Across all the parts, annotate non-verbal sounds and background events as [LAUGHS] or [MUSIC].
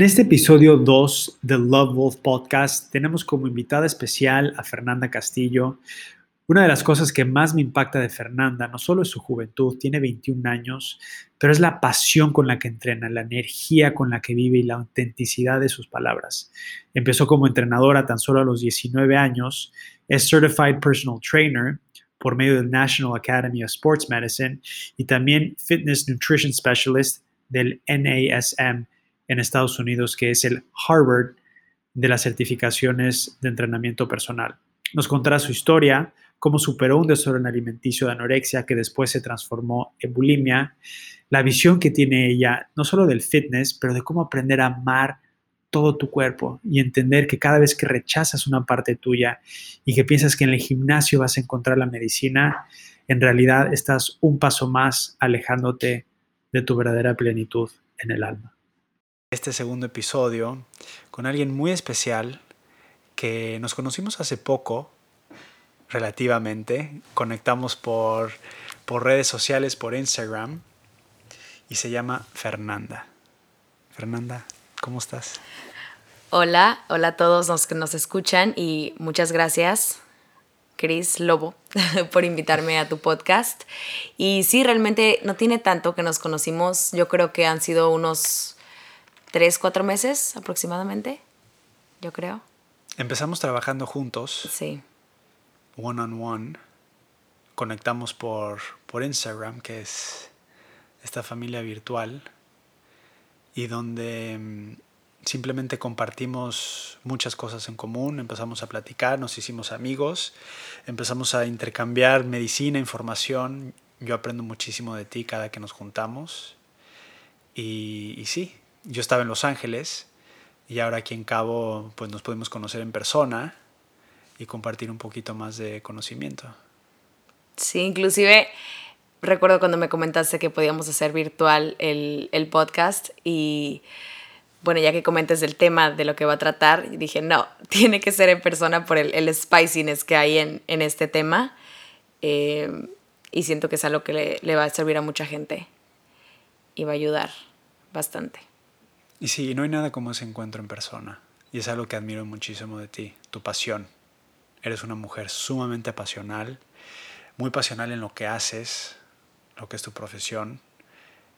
En este episodio 2 del Love Wolf Podcast tenemos como invitada especial a Fernanda Castillo. Una de las cosas que más me impacta de Fernanda no solo es su juventud, tiene 21 años, pero es la pasión con la que entrena, la energía con la que vive y la autenticidad de sus palabras. Empezó como entrenadora tan solo a los 19 años, es Certified Personal Trainer por medio del National Academy of Sports Medicine y también Fitness Nutrition Specialist del NASM en Estados Unidos, que es el Harvard de las certificaciones de entrenamiento personal. Nos contará su historia, cómo superó un desorden alimenticio de anorexia que después se transformó en bulimia, la visión que tiene ella, no solo del fitness, pero de cómo aprender a amar todo tu cuerpo y entender que cada vez que rechazas una parte tuya y que piensas que en el gimnasio vas a encontrar la medicina, en realidad estás un paso más alejándote de tu verdadera plenitud en el alma este segundo episodio con alguien muy especial que nos conocimos hace poco, relativamente. Conectamos por, por redes sociales, por Instagram, y se llama Fernanda. Fernanda, ¿cómo estás? Hola, hola a todos los que nos escuchan y muchas gracias, Chris Lobo, [LAUGHS] por invitarme a tu podcast. Y sí, realmente no tiene tanto que nos conocimos, yo creo que han sido unos tres, cuatro meses aproximadamente, yo creo. Empezamos trabajando juntos. Sí. One on one. Conectamos por, por Instagram, que es esta familia virtual, y donde mm, simplemente compartimos muchas cosas en común, empezamos a platicar, nos hicimos amigos, empezamos a intercambiar medicina, información. Yo aprendo muchísimo de ti cada que nos juntamos. Y, y sí, yo estaba en Los Ángeles y ahora aquí en Cabo pues nos podemos conocer en persona y compartir un poquito más de conocimiento. Sí, inclusive recuerdo cuando me comentaste que podíamos hacer virtual el, el podcast y bueno, ya que comentes el tema de lo que va a tratar, dije, no, [LAUGHS] tiene que ser en persona por el, el spiciness que hay en, en este tema. Eh, y siento que es algo que le, le va a servir a mucha gente y va a ayudar bastante. Y sí, no hay nada como ese encuentro en persona. Y es algo que admiro muchísimo de ti, tu pasión. Eres una mujer sumamente pasional, muy pasional en lo que haces, lo que es tu profesión.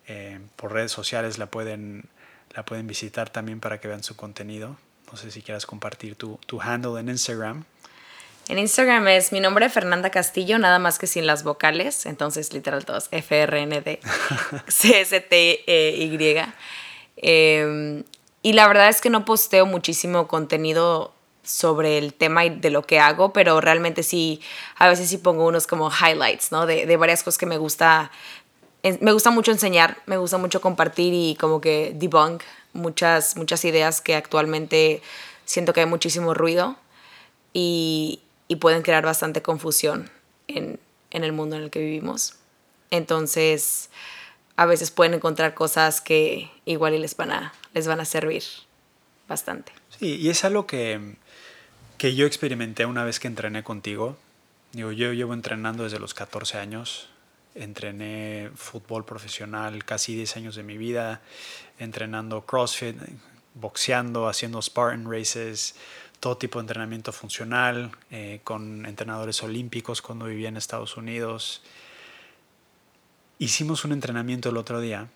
Eh, por redes sociales la pueden, la pueden visitar también para que vean su contenido. No sé si quieras compartir tu, tu handle en Instagram. En Instagram es mi nombre Fernanda Castillo, nada más que sin las vocales, entonces literal todos F R E. Em, y la verdad es que no posteo muchísimo contenido sobre el tema y de lo que hago, pero realmente sí, a veces sí pongo unos como highlights, ¿no? De, de varias cosas que me gusta, me gusta mucho enseñar, me gusta mucho compartir y como que debunk muchas, muchas ideas que actualmente siento que hay muchísimo ruido y, y pueden crear bastante confusión en, en el mundo en el que vivimos. Entonces, a veces pueden encontrar cosas que igual les van a, les van a servir bastante. Sí, y es algo que, que yo experimenté una vez que entrené contigo. Digo, yo llevo entrenando desde los 14 años. Entrené fútbol profesional casi 10 años de mi vida, entrenando CrossFit, boxeando, haciendo Spartan races, todo tipo de entrenamiento funcional, eh, con entrenadores olímpicos cuando vivía en Estados Unidos. Hicimos un entrenamiento el otro día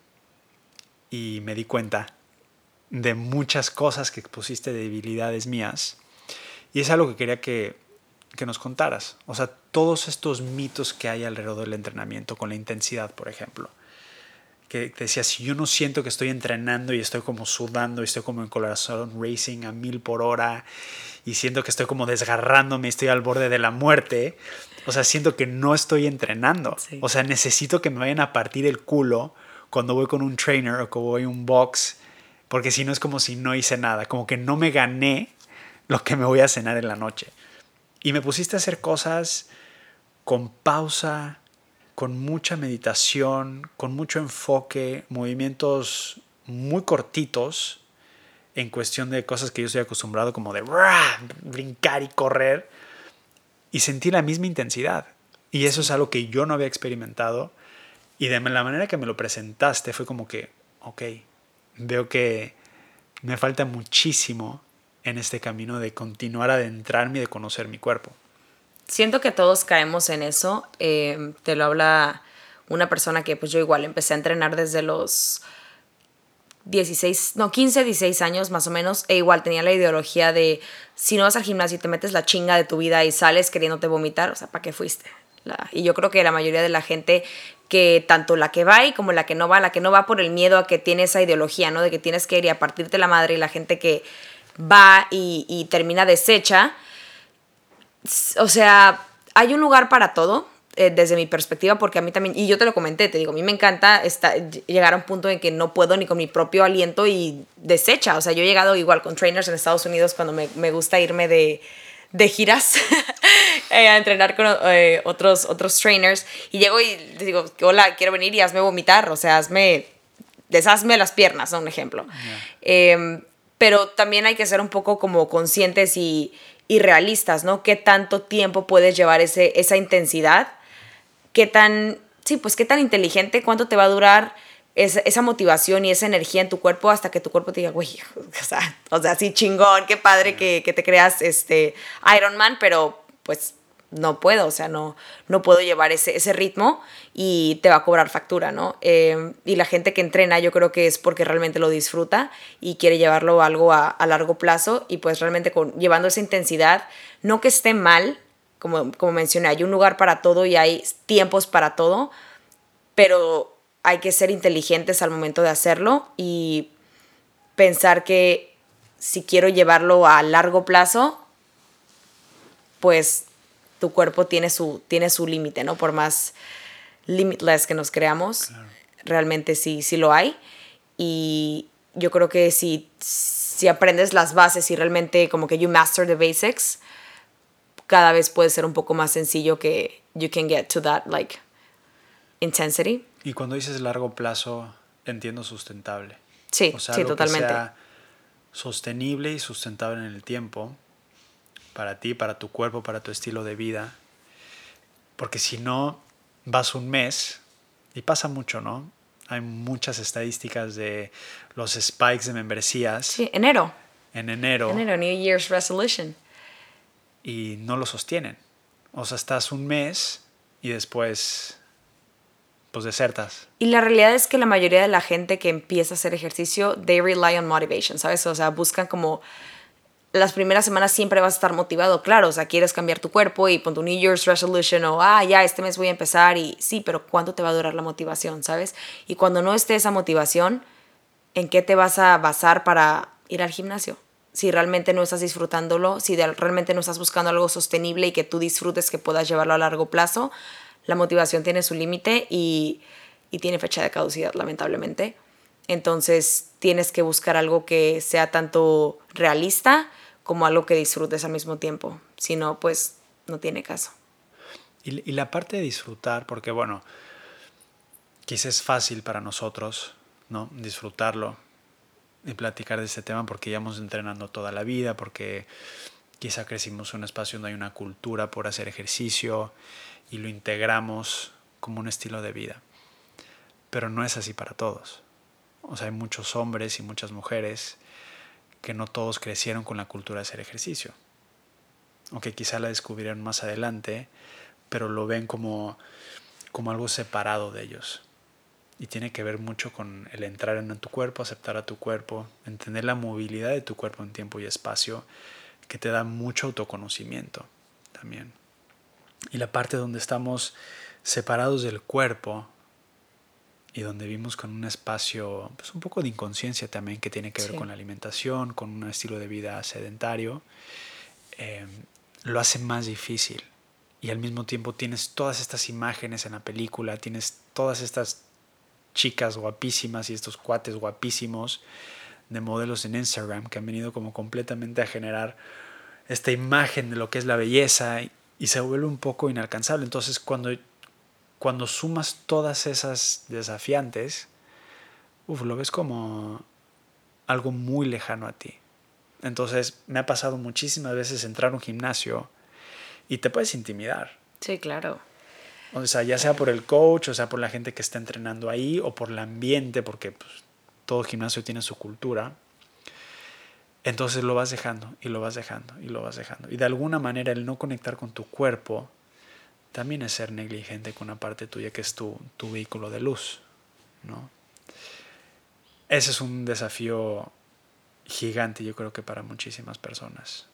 y me di cuenta de muchas cosas que pusiste de debilidades mías. Y es algo que quería que, que nos contaras. O sea, todos estos mitos que hay alrededor del entrenamiento, con la intensidad, por ejemplo. Que decía, si yo no siento que estoy entrenando y estoy como sudando y estoy como en corazón racing a mil por hora y siento que estoy como desgarrándome y estoy al borde de la muerte, o sea, siento que no estoy entrenando. O sea, necesito que me vayan a partir el culo cuando voy con un trainer o que voy a un box, porque si no es como si no hice nada, como que no me gané lo que me voy a cenar en la noche. Y me pusiste a hacer cosas con pausa, con mucha meditación, con mucho enfoque, movimientos muy cortitos en cuestión de cosas que yo estoy acostumbrado como de brincar y correr y sentí la misma intensidad. Y eso es algo que yo no había experimentado. Y de la manera que me lo presentaste fue como que, ok, veo que me falta muchísimo en este camino de continuar a adentrarme y de conocer mi cuerpo. Siento que todos caemos en eso. Eh, te lo habla una persona que pues yo igual empecé a entrenar desde los 16, no, 15, 16 años más o menos, e igual tenía la ideología de si no vas al gimnasio y te metes la chinga de tu vida y sales queriéndote vomitar, o sea, ¿para qué fuiste? y yo creo que la mayoría de la gente que tanto la que va y como la que no va, la que no va por el miedo a que tiene esa ideología, ¿no? De que tienes que ir y a partirte la madre y la gente que va y, y termina deshecha, o sea, hay un lugar para todo, eh, desde mi perspectiva, porque a mí también, y yo te lo comenté, te digo, a mí me encanta llegar a un punto en que no puedo ni con mi propio aliento y desecha. O sea, yo he llegado igual con trainers en Estados Unidos cuando me, me gusta irme de, de giras [LAUGHS] eh, a entrenar con eh, otros, otros trainers y llego y digo, hola, quiero venir y hazme vomitar, o sea, hazme, deshazme las piernas, ¿no? un ejemplo. Em, pero también hay que ser un poco como conscientes y, y realistas, ¿no? ¿Qué tanto tiempo puedes llevar ese, esa intensidad? Qué tan, sí, pues qué tan inteligente, cuánto te va a durar esa, esa motivación y esa energía en tu cuerpo hasta que tu cuerpo te diga, güey, [LAUGHS] o sea, o sea, sí chingón, qué padre que, que te creas este Iron Man, pero pues no puedo, o sea, no, no puedo llevar ese, ese ritmo y te va a cobrar factura, ¿no? Em, y la gente que entrena yo creo que es porque realmente lo disfruta y quiere llevarlo algo a, a largo plazo y pues realmente con, llevando esa intensidad, no que esté mal, como, como mencioné, hay un lugar para todo y hay tiempos para todo, pero hay que ser inteligentes al momento de hacerlo y pensar que si quiero llevarlo a largo plazo, pues tu cuerpo tiene su, tiene su límite, ¿no? Por más limitless que nos creamos, realmente sí, sí lo hay. Y yo creo que si, si aprendes las bases y realmente como que you master the basics, cada vez puede ser un poco más sencillo que you can get to that like intensity. Y cuando dices largo plazo, entiendo sustentable. Sí, sí, totalmente. sostenible y sustentable en el tiempo para ti, para tu cuerpo, para tu estilo de vida. Porque si no, vas un mes y pasa mucho, ¿no? Hay muchas estadísticas de los spikes de membresías. Sí, enero. En enero. Enero, New Year's Resolution y no lo sostienen. O sea, estás un mes y después pues desertas. Y la realidad es que la mayoría de la gente que empieza a hacer ejercicio, they rely on motivation, ¿sabes? O sea, buscan como las primeras semanas siempre vas a estar motivado, claro, o sea, quieres cambiar tu cuerpo y pon tu New Year's resolution o, ah, ya, este mes voy a empezar y sí, pero ¿cuánto te va a durar la motivación, ¿sabes? Y cuando no esté esa motivación, ¿en qué te vas a basar para ir al gimnasio? Si realmente no estás disfrutándolo, si realmente no estás buscando algo sostenible y que tú disfrutes, que puedas llevarlo a largo plazo, la motivación tiene su límite y, y tiene fecha de caducidad, lamentablemente. Entonces tienes que buscar algo que sea tanto realista como algo que disfrutes al mismo tiempo. Si no, pues no tiene caso. Y, y la parte de disfrutar, porque bueno, quizás es fácil para nosotros, ¿no? Disfrutarlo, de platicar de este tema porque llevamos entrenando toda la vida, porque quizá crecimos en un espacio donde hay una cultura por hacer ejercicio y lo integramos como un estilo de vida. Pero no es así para todos. O sea, hay muchos hombres y muchas mujeres que no todos crecieron con la cultura de hacer ejercicio. O que quizá la descubrieron más adelante, pero lo ven como, como algo separado de ellos y tiene que ver mucho con el entrar en tu cuerpo, aceptar a tu cuerpo, entender la movilidad de tu cuerpo en tiempo y espacio, que te da mucho autoconocimiento también. Y la parte donde estamos separados del cuerpo y donde vivimos con un espacio, pues un poco de inconsciencia también que tiene que ver con la alimentación, con un estilo de vida sedentario, eh, lo hace más difícil. Y al mismo tiempo tienes todas estas imágenes en la película, tienes todas estas chicas guapísimas y estos cuates guapísimos de modelos en Instagram que han venido como completamente a generar esta imagen de lo que es la belleza y, se vuelve un poco inalcanzable. Entonces cuando, cuando sumas todas esas desafiantes, uf, lo ves como algo muy lejano a ti. Entonces me ha pasado muchísimas veces entrar a un gimnasio y te puedes intimidar. Sí, claro. O sea, ya sea por el coach, o sea, por la gente que está entrenando ahí, o por el ambiente, porque pues, todo gimnasio tiene su cultura. entonces lo vas dejando y lo vas dejando y lo vas dejando. Y de alguna manera el no conectar con tu cuerpo también es ser negligente con una parte tuya que es tu, tu vehículo de luz, ¿no? Ese es un desafío gigante, yo creo que para muchísimas personas.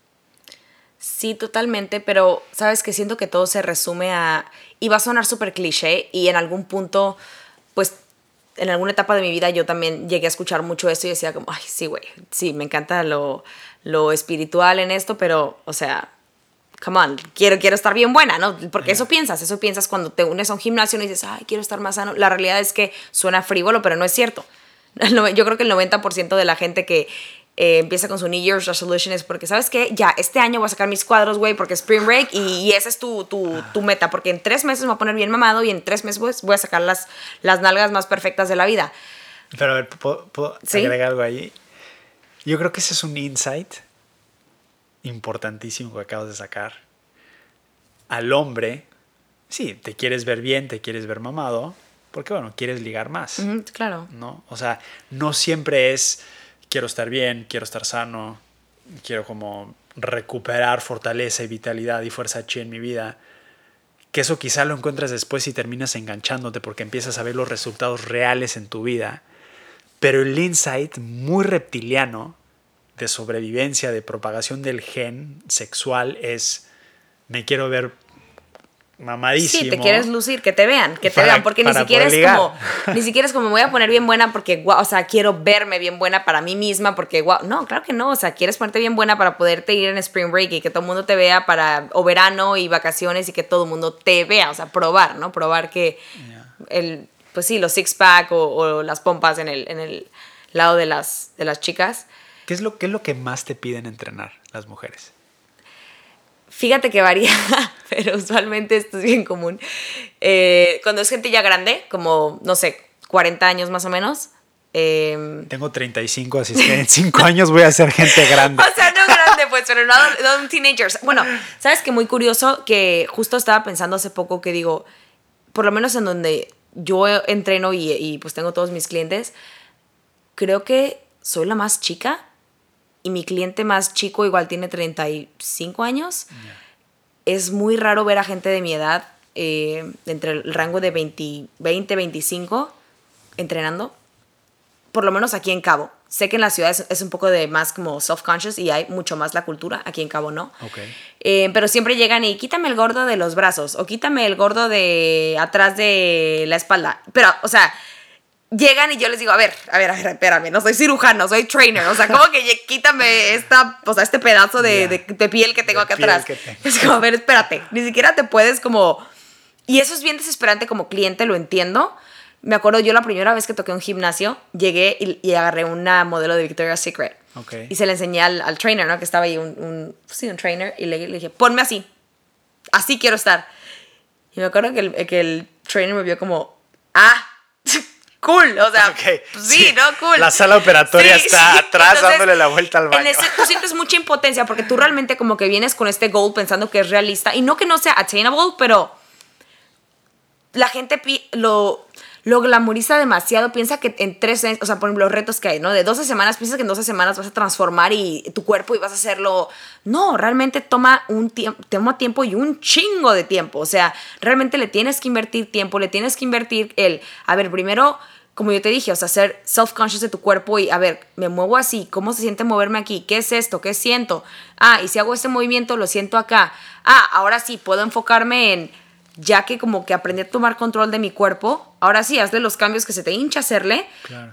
Sí, totalmente, pero sabes que siento que todo se resume a, y va a sonar súper cliché, y en algún punto, pues en alguna etapa de mi vida yo también llegué a escuchar mucho esto y decía como, ay, sí, güey, sí, me encanta lo, lo espiritual en esto, pero, o sea, come on, quiero, quiero estar bien buena, ¿no? Porque eso piensas, eso piensas cuando te unes a un gimnasio y dices, ay, quiero estar más sano. La realidad es que suena frívolo, pero no es cierto. [LAUGHS] Yo creo que el 90% de la gente que eh, empieza con su New Year's Resolution es porque, ¿sabes qué? Ya, este año voy a sacar mis cuadros, güey, porque es Spring Break y, y esa es tu, tu, tu, meta, porque en tres meses me voy a poner bien mamado y en tres meses pues, voy a sacar las, las nalgas más perfectas de la vida. Pero a ver, ¿puedo, puedo agregar algo ahí? Yo creo que ese es un insight importantísimo que acabas de sacar. Al hombre, sí, te quieres ver bien, te quieres ver mamado, porque bueno, quieres ligar más. claro. ¿No? O sea, no siempre es quiero estar bien, quiero estar sano, quiero como recuperar fortaleza y vitalidad y fuerza chi en mi vida. Que eso quizá lo encuentras después y terminas enganchándote porque empiezas a ver los resultados reales en tu vida. Pero el insight muy reptiliano de sobrevivencia, de propagación del gen sexual es me quiero ver mamadísimo. Sí, te quieres lucir, que te vean, que te vean, porque ni siquiera es como, ni siquiera es como me voy a poner bien buena porque, o sea, quiero verme bien buena para mí misma porque, wow, no, claro que no, o sea, quieres ponerte bien buena para poderte ir en Spring Break y que todo el mundo te vea para, o verano y vacaciones y que todo el mundo te vea, o sea, probar, ¿no? Probar que el, pues sí, los six pack o, las pompas en el, en el lado de las, de las chicas. ¿Qué es, lo, ¿Qué es lo que más te piden entrenar las mujeres? Fíjate que varía, [LAUGHS] pero usualmente esto es bien común. Eh, cuando es gente ya grande, como, no sé, 40 años más o menos. Em, Tengo 35, así que en 5 años voy a ser gente grande. [LAUGHS] o sea, no grande, pues, pero no, no un teenager. Bueno, sabes que muy curioso que justo estaba pensando hace poco que digo, por lo menos en donde yo entreno y, y pues tengo todos mis clientes, creo que soy la más chica y mi cliente más chico igual tiene 35 años. Es muy raro ver a gente de mi edad, eh, entre el rango de 20, 20, 25, entrenando. Por lo menos aquí en Cabo. Sé que en la ciudad es, un poco de más como self-conscious y hay mucho más la cultura. Aquí en Cabo no. Eh, pero siempre llegan y quítame el gordo de los brazos o quítame el gordo de atrás de la espalda. Pero, o sea, llegan y yo les digo, a ver, a ver, a ver, espérame, no soy cirujano, soy trainer, o sea, como que quítame esta, o sea, este pedazo de, de, piel que tengo acá atrás. [LAUGHS] Es como, a ver, espérate, ni siquiera te puedes como... Y eso es bien desesperante como cliente, lo entiendo. Me acuerdo yo la primera vez que toqué un gimnasio, llegué y, agarré una modelo de Victoria's Secret. Y se le enseñé al, trainer, ¿no? Que estaba ahí, un, un, sí, un trainer, y le, le, dije, ponme así, así quiero estar. Y me acuerdo que el, que el trainer me vio como, ah, cool. O sea, sí, ¿no? Cool. La sala operatoria está atrás dándole la vuelta al baño. En ese, tú sientes mucha impotencia porque tú realmente como que vienes con este goal pensando que es realista y no que no sea attainable, pero la gente lo, lo glamoriza demasiado, piensa que en tres, o sea, por ejemplo, los retos que hay, ¿no? De 12 semanas, piensas que en 12 semanas vas a transformar y tu cuerpo y vas a hacerlo. No, realmente toma, un tiempo, toma tiempo y un chingo de tiempo. O sea, realmente le tienes que invertir tiempo, le tienes que invertir el, a ver, primero como yo te dije, o sea, ser self-conscious de tu cuerpo y, a ver, me muevo así, ¿cómo se siente moverme aquí? ¿Qué es esto? ¿Qué siento? Ah, y si hago este movimiento, lo siento acá. Ah, ahora sí, puedo enfocarme en, ya que como que aprendí a tomar control de mi cuerpo, ahora sí, hazle los cambios que se te hincha hacerle,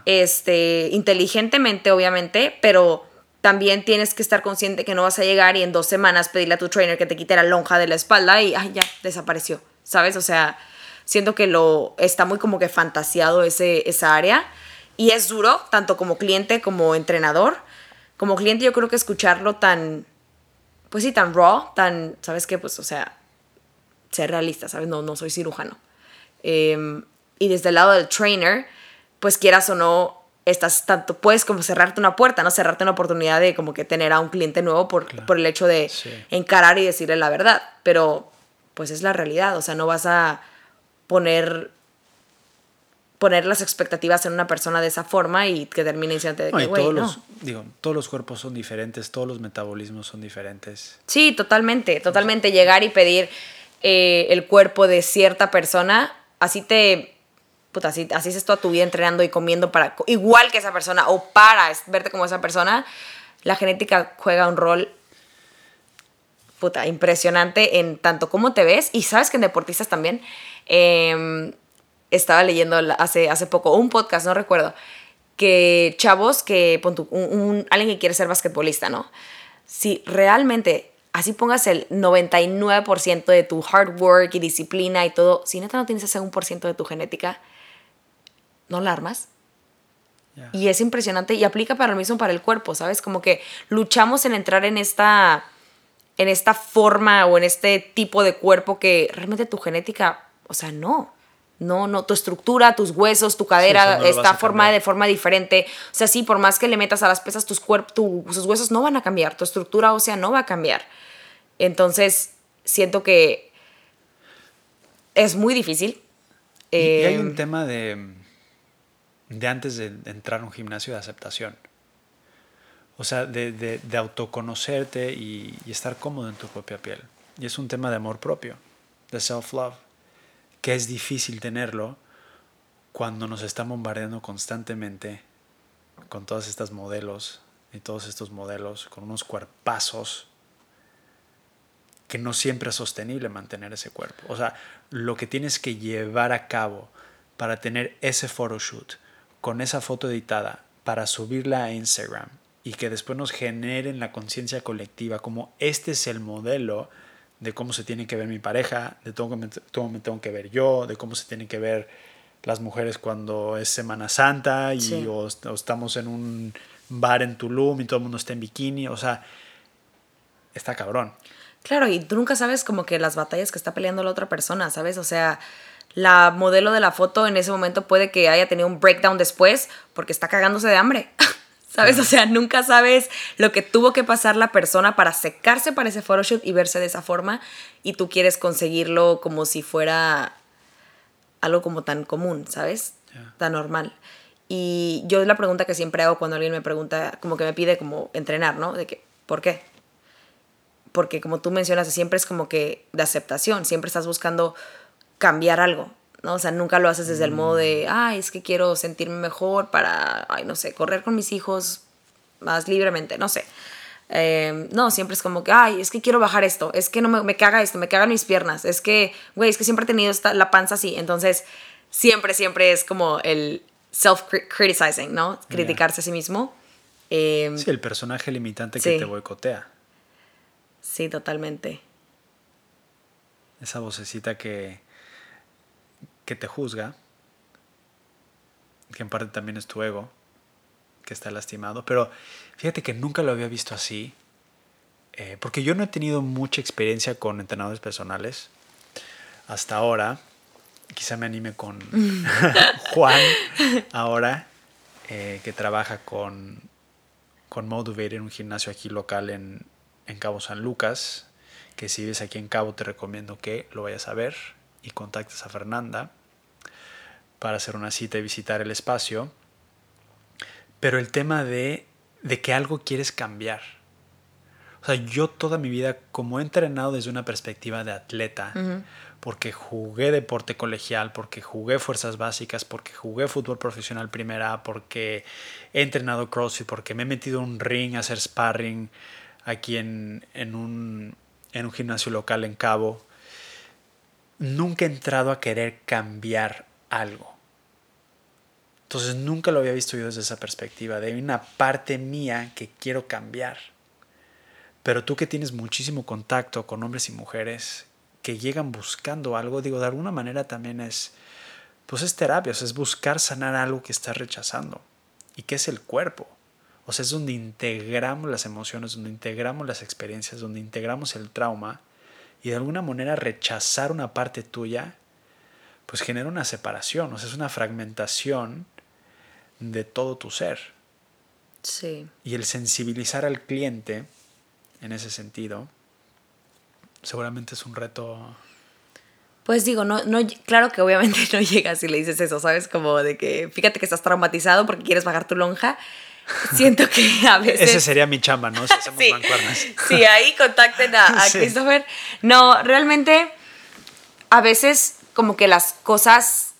este, inteligentemente, obviamente, pero también tienes que estar consciente que no vas a llegar y en dos semanas pedirle a tu trainer que te quite la lonja de la espalda y, ay, ya, desapareció, ¿sabes? O sea siento que lo está muy como que fantaseado ese, esa área y es duro, tanto como cliente como entrenador. Como cliente yo creo que escucharlo tan, pues sí, tan raw, tan, ¿sabes qué? Pues, o sea, ser realista, ¿sabes? No, no soy cirujano. Em, y desde el lado del trainer, pues quieras o no, estás tanto, puedes como cerrarte una puerta, ¿no? Cerrarte una oportunidad de como que tener a un cliente nuevo por, por el hecho de encarar y decirle la verdad. Pero, pues es la realidad, o sea, no vas a poner poner las expectativas en una persona de esa forma y que termine diciendo de que, güey, no. Los, digo, todos los cuerpos son diferentes, todos los metabolismos son diferentes. Sí, totalmente, totalmente. Llegar y pedir eh, el cuerpo de cierta persona, así te... Puta, así, así es toda tu vida entrenando y comiendo para igual que esa persona o para verte como esa persona, la genética juega un rol puta, impresionante en tanto cómo te ves y sabes que en deportistas también. Eh, estaba leyendo hace, hace poco un podcast, no recuerdo, que chavos que, un, un, alguien que quiere ser basquetbolista, ¿no? Si realmente así pongas el 99% de tu hard work y disciplina y todo, si neta no tienes ese 1% de tu genética, no la armas. Yeah. Y es impresionante y aplica para lo mismo para el cuerpo, ¿sabes? Como que luchamos en entrar en esta, en esta forma o en este tipo de cuerpo que realmente tu genética, o sea, no. No, no, tu estructura, tus huesos, tu cadera sí, no está formada de forma diferente. O sea, sí, por más que le metas a las pesas, tus, cuerpos, tu, tus huesos no van a cambiar, tu estructura ósea no va a cambiar. Entonces, siento que es muy difícil. Y, eh, y hay un tema de, de antes de entrar a un gimnasio de aceptación. O sea, de, de, de autoconocerte y, y estar cómodo en tu propia piel. Y es un tema de amor propio, de self-love que es difícil tenerlo cuando nos están bombardeando constantemente con todas estas modelos y todos estos modelos, con unos cuerpazos que no siempre es sostenible mantener ese cuerpo. O sea, lo que tienes que llevar a cabo para tener ese photoshoot con esa foto editada para subirla a Instagram y que después nos generen la conciencia colectiva como este es el modelo de cómo se tiene que ver mi pareja, de cómo me, cómo me tengo que ver yo, de cómo se tienen que ver las mujeres cuando es Semana Santa y sí. o, o, estamos en un bar en Tulum y todo el mundo está en bikini, o sea, está cabrón. Claro, y tú nunca sabes como que las batallas que está peleando la otra persona, ¿sabes? O sea, la modelo de la foto en ese momento puede que haya tenido un breakdown después porque está cagándose de hambre. [LAUGHS] ¿Sabes? O sea, nunca sabes lo que tuvo que pasar la persona para secarse para ese photoshoot y verse de esa forma y tú quieres conseguirlo como si fuera algo como tan común, ¿sabes? Yeah. Tan normal. Y yo es la pregunta que siempre hago cuando alguien me pregunta, como que me pide como entrenar, ¿no? De que, ¿por qué? Porque como tú mencionas, siempre es como que de aceptación, siempre estás buscando cambiar algo, ¿no? O sea, nunca lo haces desde el modo de, ay, es que quiero sentirme mejor para, ay, no sé, correr con mis hijos más libremente, no sé. Eh, no, siempre es como que, ay, es que quiero bajar esto, es que no me, me caga esto, me cagan mis piernas, es que, güey, es que siempre he tenido esta, la panza así. Entonces, siempre, siempre es como el self-criticizing, ¿no? Criticarse yeah. a sí mismo. Eh, sí, el personaje limitante que te boicotea. Sí, totalmente. Esa vocecita que, que te juzga, que en parte también es tu ego, que está lastimado, pero fíjate que nunca lo había visto así, eh, porque yo no he tenido mucha experiencia con entrenadores personales hasta ahora. Quizá me anime con [LAUGHS] Juan ahora, eh, que trabaja con, con Motivate en un gimnasio aquí local en, en Cabo San Lucas, que si vives aquí en Cabo te recomiendo que lo vayas a ver y contactes a Fernanda para hacer una cita y visitar el espacio. Pero el tema de, de que algo quieres cambiar. O sea, yo toda mi vida, como he entrenado desde una perspectiva de atleta, uh -huh. porque jugué deporte colegial, porque jugué fuerzas básicas, porque jugué fútbol profesional primera, porque he entrenado CrossFit, porque me he metido en un ring a hacer sparring aquí en, en, un, en un gimnasio local en Cabo, nunca he entrado a querer cambiar algo. Entonces nunca lo había visto yo desde esa perspectiva, de una parte mía que quiero cambiar. Pero tú que tienes muchísimo contacto con hombres y mujeres que llegan buscando algo, digo, de alguna manera también es, pues es terapia, o sea, es buscar sanar algo que estás rechazando. ¿Y qué es el cuerpo? O sea, es donde integramos las emociones, donde integramos las experiencias, donde integramos el trauma y de alguna manera rechazar una parte tuya, pues genera una separación, o sea, es una fragmentación de todo tu ser. Sí. Y el sensibilizar al cliente en ese sentido, seguramente es un reto. Pues digo, no, no, claro que obviamente [LAUGHS] no llegas y le dices eso, ¿sabes? Como de que fíjate que estás traumatizado porque quieres bajar tu lonja. Siento que [LAUGHS] a veces. Ese sería mi chamba, ¿no? Si hacemos [LAUGHS] sí. mancuernas. Sí, ahí contacten a, a Sí. Christopher. No, realmente, a veces, como que las cosas.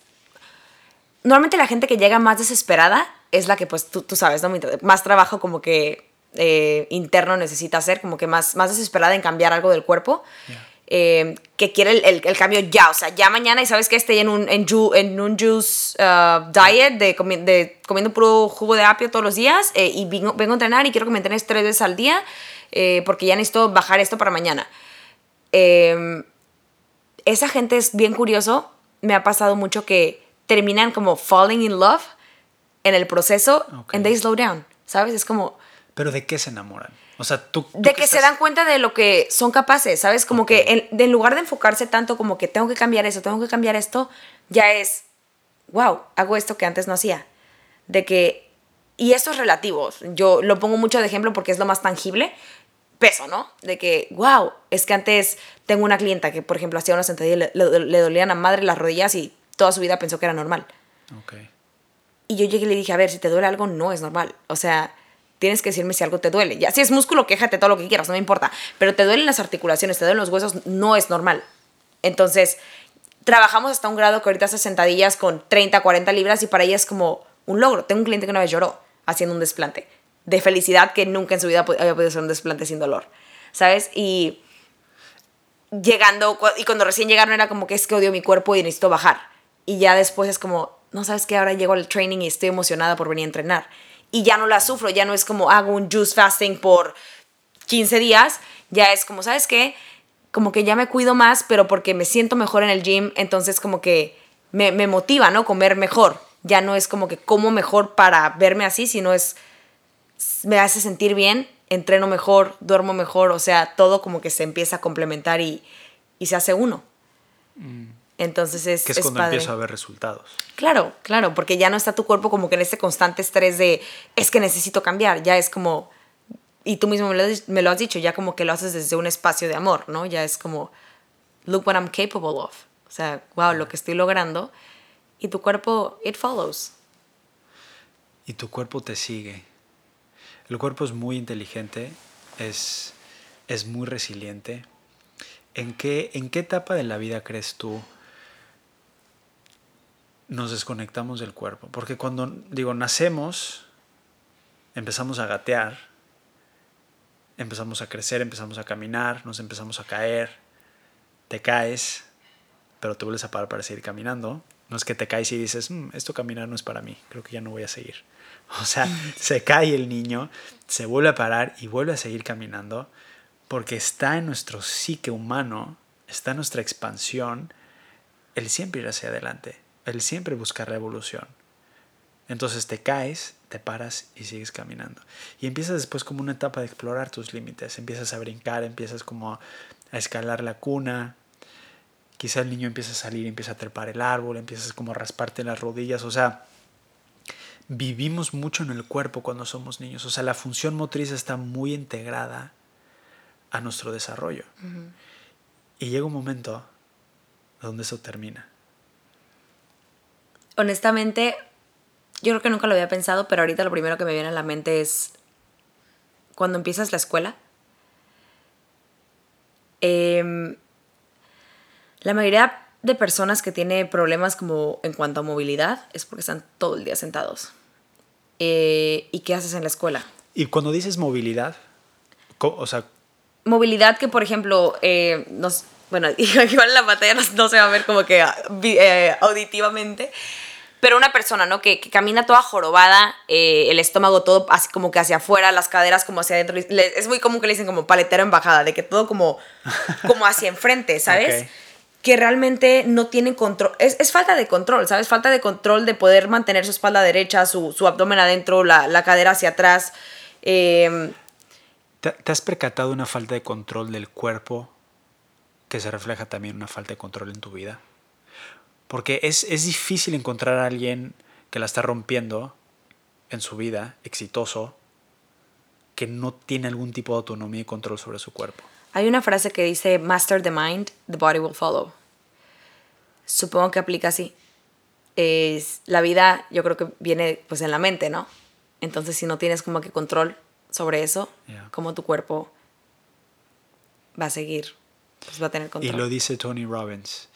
Normalmente la gente que llega más desesperada es la que, pues, tú, tú sabes, ¿no? Más trabajo como que eh, interno necesita hacer, como que más, más desesperada en cambiar algo del cuerpo. Yeah. eh, que quiere el, el- el cambio ya, o sea, ya mañana y sabes que esté en un, en, ju- en un juice uh, diet de, comi- de comiendo puro jugo de apio todos los días eh, y vengo, vengo a entrenar y quiero que me entrenes tres veces al día eh, porque ya necesito bajar esto para mañana. Esa gente es bien curioso, me ha pasado mucho que terminan como falling in love en el proceso Ok. and they slow down, ¿sabes? Es como Pero ¿de qué se enamoran? O sea, tú... tú de que se dan cuenta de lo que son capaces, ¿sabes? Como que en, en lugar de enfocarse tanto como que tengo que cambiar eso, tengo que cambiar esto, ya es, wow, hago esto que antes no hacía. De que, y esto es relativo, yo lo pongo mucho de ejemplo porque es lo más tangible, peso, ¿no? De que, wow, es que antes tengo una clienta que, por ejemplo, hacía una sentadilla y le, le- le dolían a madre las rodillas y toda su vida pensó que era normal. Ok. Y yo llegué y le dije, a ver, si te duele algo, no es normal. O sea, tienes que decirme si algo te duele. Ya, si es músculo, quéjate todo lo que quieras, no me importa. Pero te duelen las articulaciones, te duelen los huesos, no es normal. Entonces, trabajamos hasta un grado que ahorita hace sentadillas con 30, 40 libras y para ella es como un logro. Tengo un cliente que una vez lloró haciendo un desplante de felicidad que nunca en su vida había podido hacer un desplante sin dolor, ¿sabes? Y llegando, y cuando recién llegaron era como que es que odio mi cuerpo y necesito bajar. Y ya después es como, no sabes que ahora llego al training y estoy emocionada por venir a entrenar. Y ya no la sufro, ya no es como hago un juice fasting por 15 días, ya es como, ¿sabes qué? Como que ya me cuido más, pero porque me siento mejor en el gym, entonces como que me, me motiva, ¿no? Comer mejor. Ya no es como que como mejor para verme así, sino es, me hace sentir bien, entreno mejor, duermo mejor, o sea, todo como que se empieza a complementar y, y se hace uno. Entonces es, Que es, es cuando padre. empiezo a ver resultados. Claro, claro, porque ya no está tu cuerpo como que en este constante estrés de es que necesito cambiar, ya es como, y tú mismo me lo, me lo has dicho, ya como que lo haces desde un espacio de amor, ¿no? Ya es como, look what I'm capable of. O sea, wow, lo que estoy logrando. Y tu cuerpo, it follows. Y tu cuerpo te sigue. El cuerpo es muy inteligente, es, es muy resiliente. ¿En qué, ¿En qué etapa de la vida crees tú nos desconectamos del cuerpo? Porque cuando, digo, nacemos, empezamos a gatear, empezamos a crecer, empezamos a caminar, nos empezamos a caer, te caes, pero te vuelves a parar para seguir caminando. No es que te caes y dices, "Mm, esto caminar no es para mí, creo que ya no voy a seguir. [LAUGHS] O sea, se cae el niño, se vuelve a parar y vuelve a seguir caminando porque está en nuestro psique humano, está en nuestra expansión, el siempre ir hacia adelante, el siempre buscar la evolución. Entonces te caes, te paras y sigues caminando. Y empiezas después como una etapa de explorar tus límites, empiezas a brincar, empiezas como a escalar la cuna, quizá el niño empieza a salir, empieza a trepar el árbol, empiezas como a rasparte las rodillas, o sea, vivimos mucho en el cuerpo cuando somos niños, o sea, la función motriz está muy integrada a nuestro desarrollo. Y llega un momento donde eso termina. Honestamente, yo creo que nunca lo había pensado, pero ahorita lo primero que me viene a la mente es cuando empiezas la escuela. em, la mayoría de personas que tiene problemas como en cuanto a movilidad es porque están todo el día sentados. Eh, ¿Y qué haces en la escuela? Y cuando dices movilidad, o sea, movilidad que, por ejemplo, eh, nos, bueno, [LAUGHS] igual en la pantalla no, no se va a ver como que ah, eh, auditivamente, pero una persona, ¿no? Que, que camina toda jorobada, eh, el estómago todo así como que hacia afuera, las caderas como hacia adentro. Es muy común que le dicen como paletero en bajada, de que todo como, como hacia enfrente, ¿sabes? Que realmente no tienen control. Es, es falta de control, ¿sabes? Falta de control de poder mantener su espalda derecha, su, su abdomen adentro, la, la cadera hacia atrás. Eh, ¿te, te has percatado una falta de control del cuerpo que se refleja también una falta de control en tu vida? Porque es, es difícil encontrar a alguien que la está rompiendo en su vida, exitoso, que no tiene algún tipo de autonomía y control sobre su cuerpo. Hay una frase que dice, Master the mind, the body will follow. supongo que aplica así. Es, la vida yo creo que viene pues en la mente, ¿no? Entonces si no tienes como que control sobre eso, Yeah. como tu cuerpo va a seguir, pues va a tener Y control. lo dice Tony Robbins.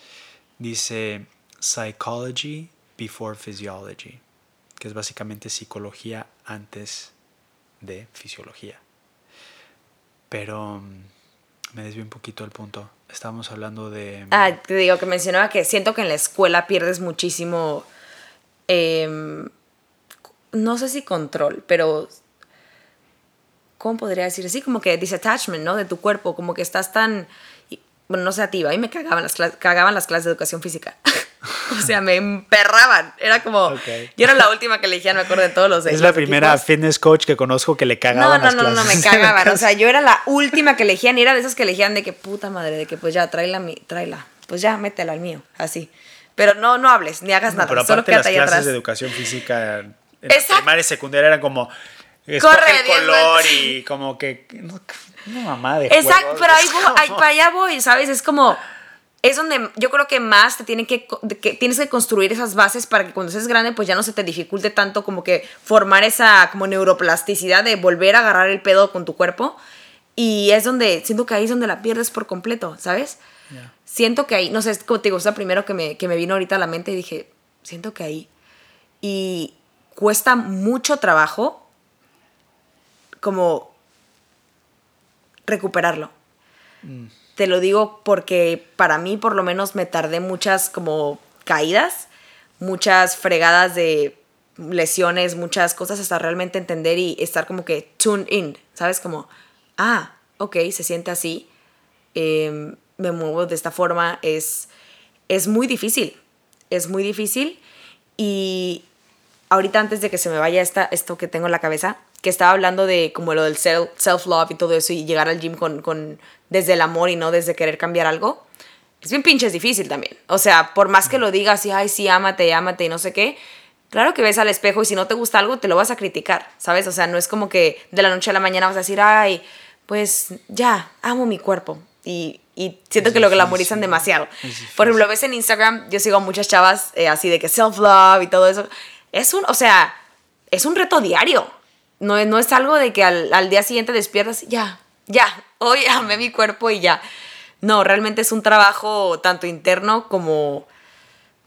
Dice psychology before physiology, que es básicamente psicología antes de fisiología. Pero mm, me desvié un poquito del punto. Estábamos hablando de... Ah, te digo que mencionaba que siento que en la escuela pierdes muchísimo, em, no sé si control, pero ¿cómo podría decir? Sí, como que disattachment, ¿no? De tu cuerpo, como que estás tan, bueno, no sé a ti, a mí me cagaban las, cagaban las clases de educación física. [LAUGHS] [LAUGHS] o sea, me emperraban. Era como, yo era la última que elegían, me acuerdo de todos los es la primera equipos. fitness coach que conozco que le No, cagaban no, las no, no, no, me cagaban. O sea, [LAUGHS] yo era la última que elegían y era de esas que elegían de que puta madre, de que pues ya, tráela, tráela. Pues ya, métela al mío, así. Pero no, no hables, ni hagas nada. Pero solo aparte las quédate ahí clases atrás. de educación física en primaria y secundaria eran como Corre, el color y como que no, no mamá de Exacto, juegos, pero ahí, [LAUGHS] ahí para allá voy, ¿sabes? Es como, es donde yo creo que más te tienen que, tienes que construir esas bases para que cuando seas grande pues ya no se te dificulte tanto como que formar esa como neuroplasticidad de volver a agarrar el pedo con tu cuerpo y es donde, siento que ahí es donde la pierdes por completo, ¿sabes? Siento que ahí, no sé, es como te digo, es lo primero que me, que me vino ahorita a la mente y dije, siento que ahí. Y cuesta mucho trabajo como recuperarlo. Te lo digo porque para mí por lo menos me tardé muchas como caídas, muchas fregadas de lesiones, muchas cosas hasta realmente entender y estar como que tuned in, ¿sabes? Como, ah, ok, se siente así, eh, me muevo de esta forma, es, es muy difícil, es muy difícil y ahorita antes de que se me vaya esta, esto que tengo en la cabeza, que estaba hablando de como lo del self- self-love y todo eso y llegar al gym con, desde el amor y no desde querer cambiar algo, es bien pinches difícil también. O sea, por más que lo digas y, ay, sí, ámate, ámate y no sé qué, claro que ves al espejo y si no te gusta algo, te lo vas a criticar, ¿sabes? O sea, no es como que de la noche a la mañana vas a decir, ay, pues ya, amo mi cuerpo. Y, y siento Es que lo difícil. glamorizan demasiado. Por ejemplo, ves en Instagram, yo sigo a muchas chavas eh, así de que self-love y todo eso. Es un, o sea, es un reto diario. No, es- no es algo de que al, al día siguiente despiertas, ya, ya, hoy [LAUGHS] amé mi cuerpo y ya. No, realmente es un trabajo tanto interno como,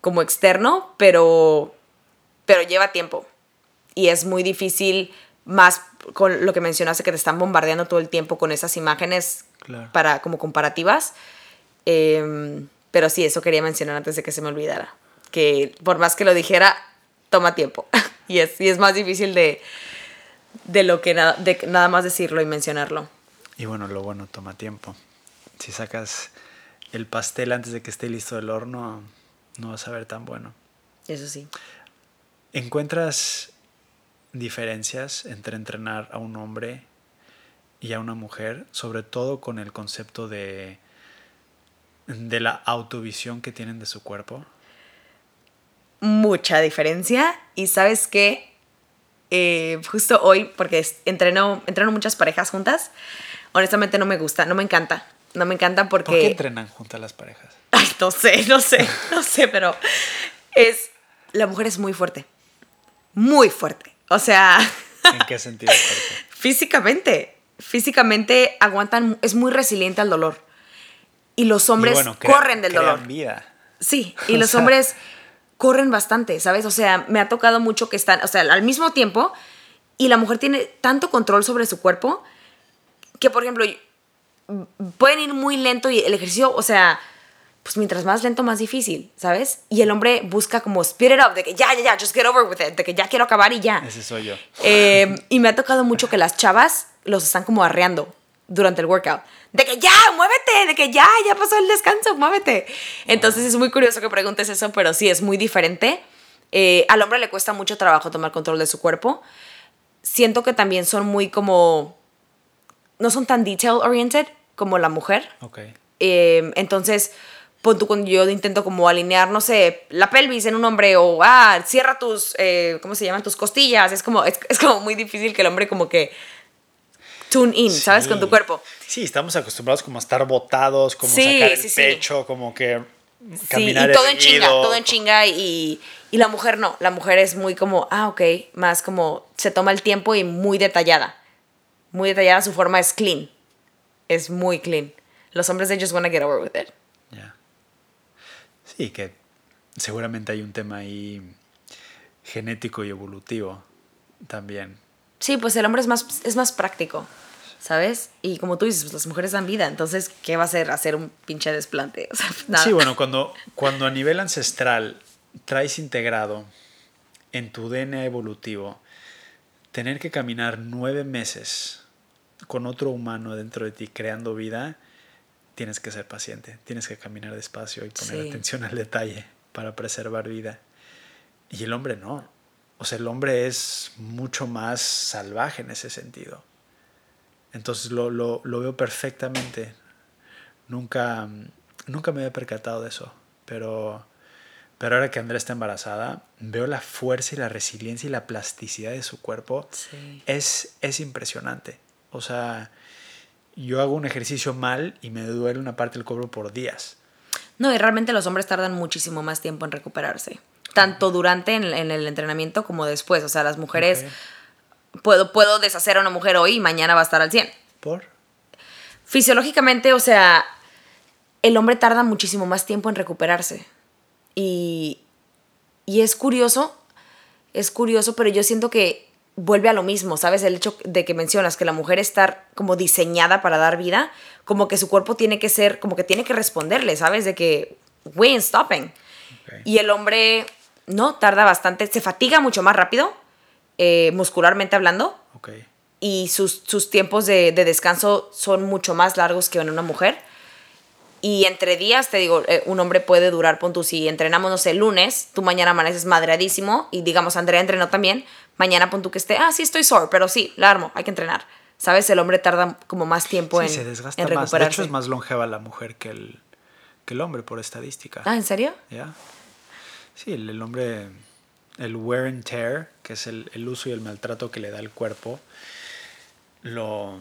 como externo, pero, pero lleva tiempo. Y es muy difícil, más con lo que mencionaste, que te están bombardeando todo el tiempo con esas imágenes Claro. para, como comparativas. Em, pero sí, eso quería mencionar antes de que se me olvidara. Que por más que lo dijera, toma tiempo. [LAUGHS] y, es, y es más difícil de, de lo que nada, de nada más decirlo y mencionarlo. Y bueno, lo bueno toma tiempo. Si sacas el pastel antes de que esté listo el horno, no va a saber tan bueno. Eso sí. ¿Encuentras diferencias entre entrenar a un hombre y a una mujer, sobre todo con el concepto de, de la autovisión que tienen de su cuerpo? mucha diferencia. Y sabes qué? Eh, justo hoy, porque entreno, entreno muchas parejas juntas, honestamente no me gusta, no me encanta. No me encanta porque... ¿Por qué entrenan juntas las parejas? Ay, no sé, no sé, [LAUGHS] no sé, pero es... La mujer es muy fuerte. Muy fuerte. O sea, [LAUGHS] ¿En qué sentido? fuerte? [LAUGHS] físicamente. Físicamente aguantan, es muy resiliente al dolor. Y los hombres Y bueno, crean- corren del dolor. vida. Sí, y O los sea- hombres corren bastante, ¿sabes? O sea, me ha tocado mucho que están, o sea, al mismo tiempo, y la mujer tiene tanto control sobre su cuerpo que, por ejemplo, pueden ir muy lento y el ejercicio, o sea, pues mientras más lento, más difícil, ¿sabes? Y el hombre busca como speed it up, de que ya, ya, ya, just get over with it, de que ya quiero acabar y ya. Ese soy yo. Eh, y me ha tocado mucho que las chavas los están como arreando durante el workout. De que ya, muévete, de que ya, ya pasó el descanso, muévete. Entonces es muy curioso que preguntes eso, pero sí, es muy diferente. Eh, al hombre le cuesta mucho trabajo tomar control de su cuerpo. Siento que también son muy como... No son tan detail oriented como la mujer. Ok. Eh, entonces, pon tú cuando yo intento como alinear, no sé, la pelvis en un hombre o, ah, cierra tus, eh, ¿cómo se llaman? Tus costillas. Es como, es, es como muy difícil que el hombre como que tune in, ¿sabes? Sí. Con tu cuerpo. Sí, estamos acostumbrados como a estar botados, como Sí, sacar el sí, sí. pecho, como que Sí, y todo en chinga, todo en chinga y, y la mujer no, la mujer es muy como, ah, ok, más como se toma el tiempo y muy detallada. Muy detallada, su forma es clean. Es muy clean. Los hombres, they just wanna get over with it. Ya. Sí, que seguramente hay un tema ahí genético y evolutivo también. Sí, pues el hombre es más, es más práctico, ¿sabes? Y como tú dices, pues las mujeres dan vida, entonces, ¿qué va a hacer? Hacer un pinche desplante. [LAUGHS] Sí, bueno, cuando, cuando a nivel ancestral traes integrado en tu DNA evolutivo tener que caminar nueve meses con otro humano dentro de ti creando vida, tienes que ser paciente, tienes que caminar despacio y poner atención al detalle para preservar vida. Y el hombre no. O sea, el hombre es mucho más salvaje en ese sentido. Entonces lo, lo, lo veo perfectamente. Nunca, nunca me había percatado de eso. Pero, pero ahora que Andrea está embarazada, veo la fuerza y la resiliencia y la plasticidad de su cuerpo. Es, es impresionante. O sea, yo hago un ejercicio mal y me duele una parte del cuerpo por días. No, y realmente los hombres tardan muchísimo más tiempo en recuperarse tanto durante en, el entrenamiento como después. O sea, las mujeres, puedo, puedo deshacer a una mujer hoy y mañana va a estar al 100. ¿Por? Fisiológicamente, o sea, el hombre tarda muchísimo más tiempo en recuperarse. Y, y es curioso, es curioso, pero yo siento que vuelve a lo mismo, ¿sabes? El hecho de que mencionas que la mujer está como diseñada para dar vida, como que su cuerpo tiene que ser, como que tiene que responderle, ¿sabes? De que, we ain't stopping. Y el hombre no, tarda bastante, se fatiga mucho más rápido, eh, muscularmente hablando. Y sus, sus tiempos de, descanso son mucho más largos que en una mujer. Y entre días, te digo, eh, un hombre puede durar, pon tú, si entrenamos, no sé, el lunes, tú mañana amaneces madreadísimo y digamos, Andrea entrenó también, mañana pon tú que esté, ah, sí estoy sore, pero sí, la armo, hay que entrenar. ¿Sabes? El hombre tarda como más tiempo en, se desgasta Más. De hecho, es más longeva la mujer que el, que el hombre por estadística. Ah, ¿en serio? Ya. Sí, el, hombre, el wear and tear, que es el, uso y el maltrato que le da el cuerpo, lo,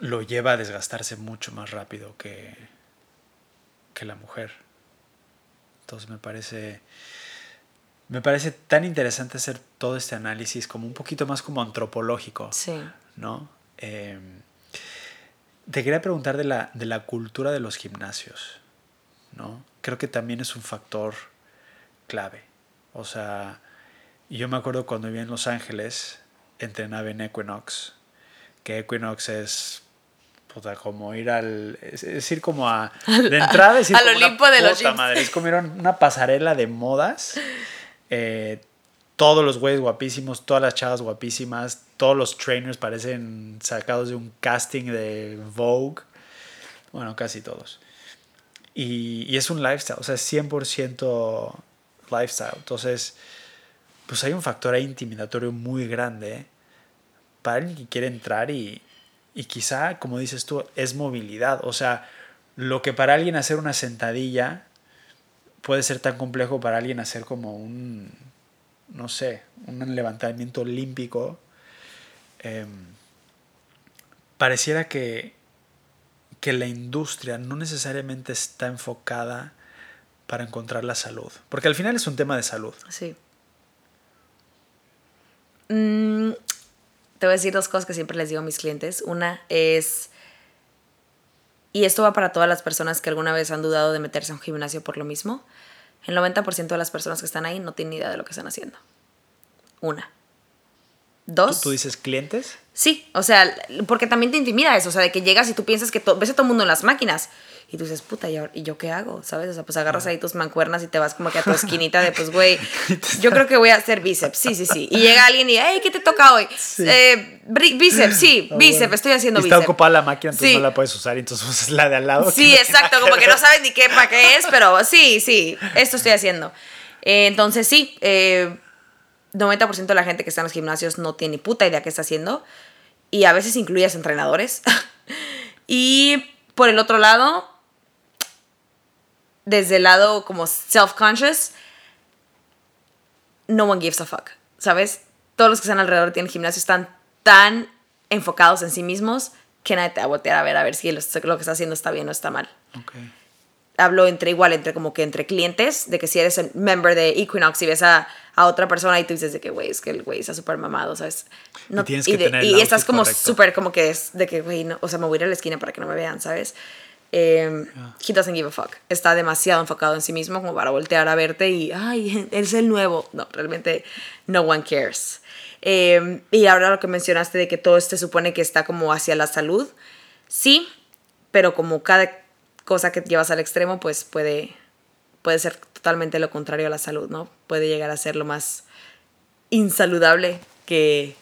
lo lleva a desgastarse mucho más rápido que, que la mujer. Entonces me parece, me parece tan interesante hacer todo este análisis como un poquito más como antropológico. Sí. ¿No? Em, te quería preguntar de la, de la cultura de los gimnasios. ¿no? Creo que también es un factor clave. O sea, yo me acuerdo cuando vivía en Los Ángeles, entrenaba en Equinox, que Equinox es puta, como ir al. Es, ir como a. De [LAUGHS] entrada es ir al Olimpo de los madre. Es como ir a una pasarela de modas. [LAUGHS] Eh, todos los güeyes guapísimos, todas las chavas guapísimas, todos los trainers parecen sacados de un casting de Vogue. Bueno, casi todos. Y, es un lifestyle, o sea, es 100% lifestyle. Entonces, pues hay un factor ahí intimidatorio muy grande para alguien que quiere entrar y, y quizá, como dices tú, es movilidad. O sea, lo que para alguien hacer una sentadilla puede ser tan complejo para alguien hacer como un, no sé, un levantamiento olímpico. Em, pareciera que, que la industria no necesariamente está enfocada para encontrar la salud? Porque al final es un tema de salud. Sí. Mm, te voy a decir dos cosas que siempre les digo a mis clientes. Una es, y esto va para todas las personas que alguna vez han dudado de meterse a un gimnasio por lo mismo, el 90% de las personas que están ahí no tienen idea de lo que están haciendo. Una. Dos. ¿Tú, dices clientes? Sí, o sea, porque también te intimida eso, o sea, de que llegas y tú piensas que ves a todo el mundo en las máquinas y tú dices, puta, ¿y, yo qué hago? ¿Sabes? O sea, pues agarras ahí tus mancuernas y te vas como que a tu esquinita de, pues, güey, [LAUGHS] yo creo que voy a hacer bíceps. Sí, sí, sí. Y llega alguien y, hey, ¿qué te toca hoy? Eh, bíceps, sí, ah, bíceps, estoy haciendo y bíceps. Está ocupada la máquina, entonces no la puedes usar, y entonces usas la de al lado. Sí, exacto, como que no sabes ni qué para qué es, pero sí, sí, esto estoy haciendo. Eh, entonces, sí, eh, 90% de la gente que está en los gimnasios no tiene ni puta idea qué está haciendo. Y a veces incluyes entrenadores. [LAUGHS] y por el otro lado, desde el lado como self-conscious, no one gives a fuck, ¿sabes? Todos los que están alrededor tienen gimnasio están tan enfocados en sí mismos que nadie te va a voltear a ver a ver si lo, que está haciendo está bien o está mal. Hablo entre igual, entre como que entre clientes, de que si eres el member de Equinox y ves a, a otra persona y tú dices de que, güey, es que el güey está súper mamado, ¿sabes? No, y tienes que y, tener y estás como súper como que es de que, güey, no, o sea, me voy a ir a la esquina para que no me vean, ¿sabes? Eh, He doesn't give a fuck. Está demasiado enfocado en sí mismo como para voltear a verte y, ay, [LAUGHS] es el nuevo. No, realmente no one cares. Eh, y ahora lo que mencionaste de que todo este supone que está como hacia la salud, sí, pero como cada cosa que llevas al extremo, pues puede, puede ser totalmente lo contrario a la salud, ¿no? Puede llegar a ser lo más insaludable que,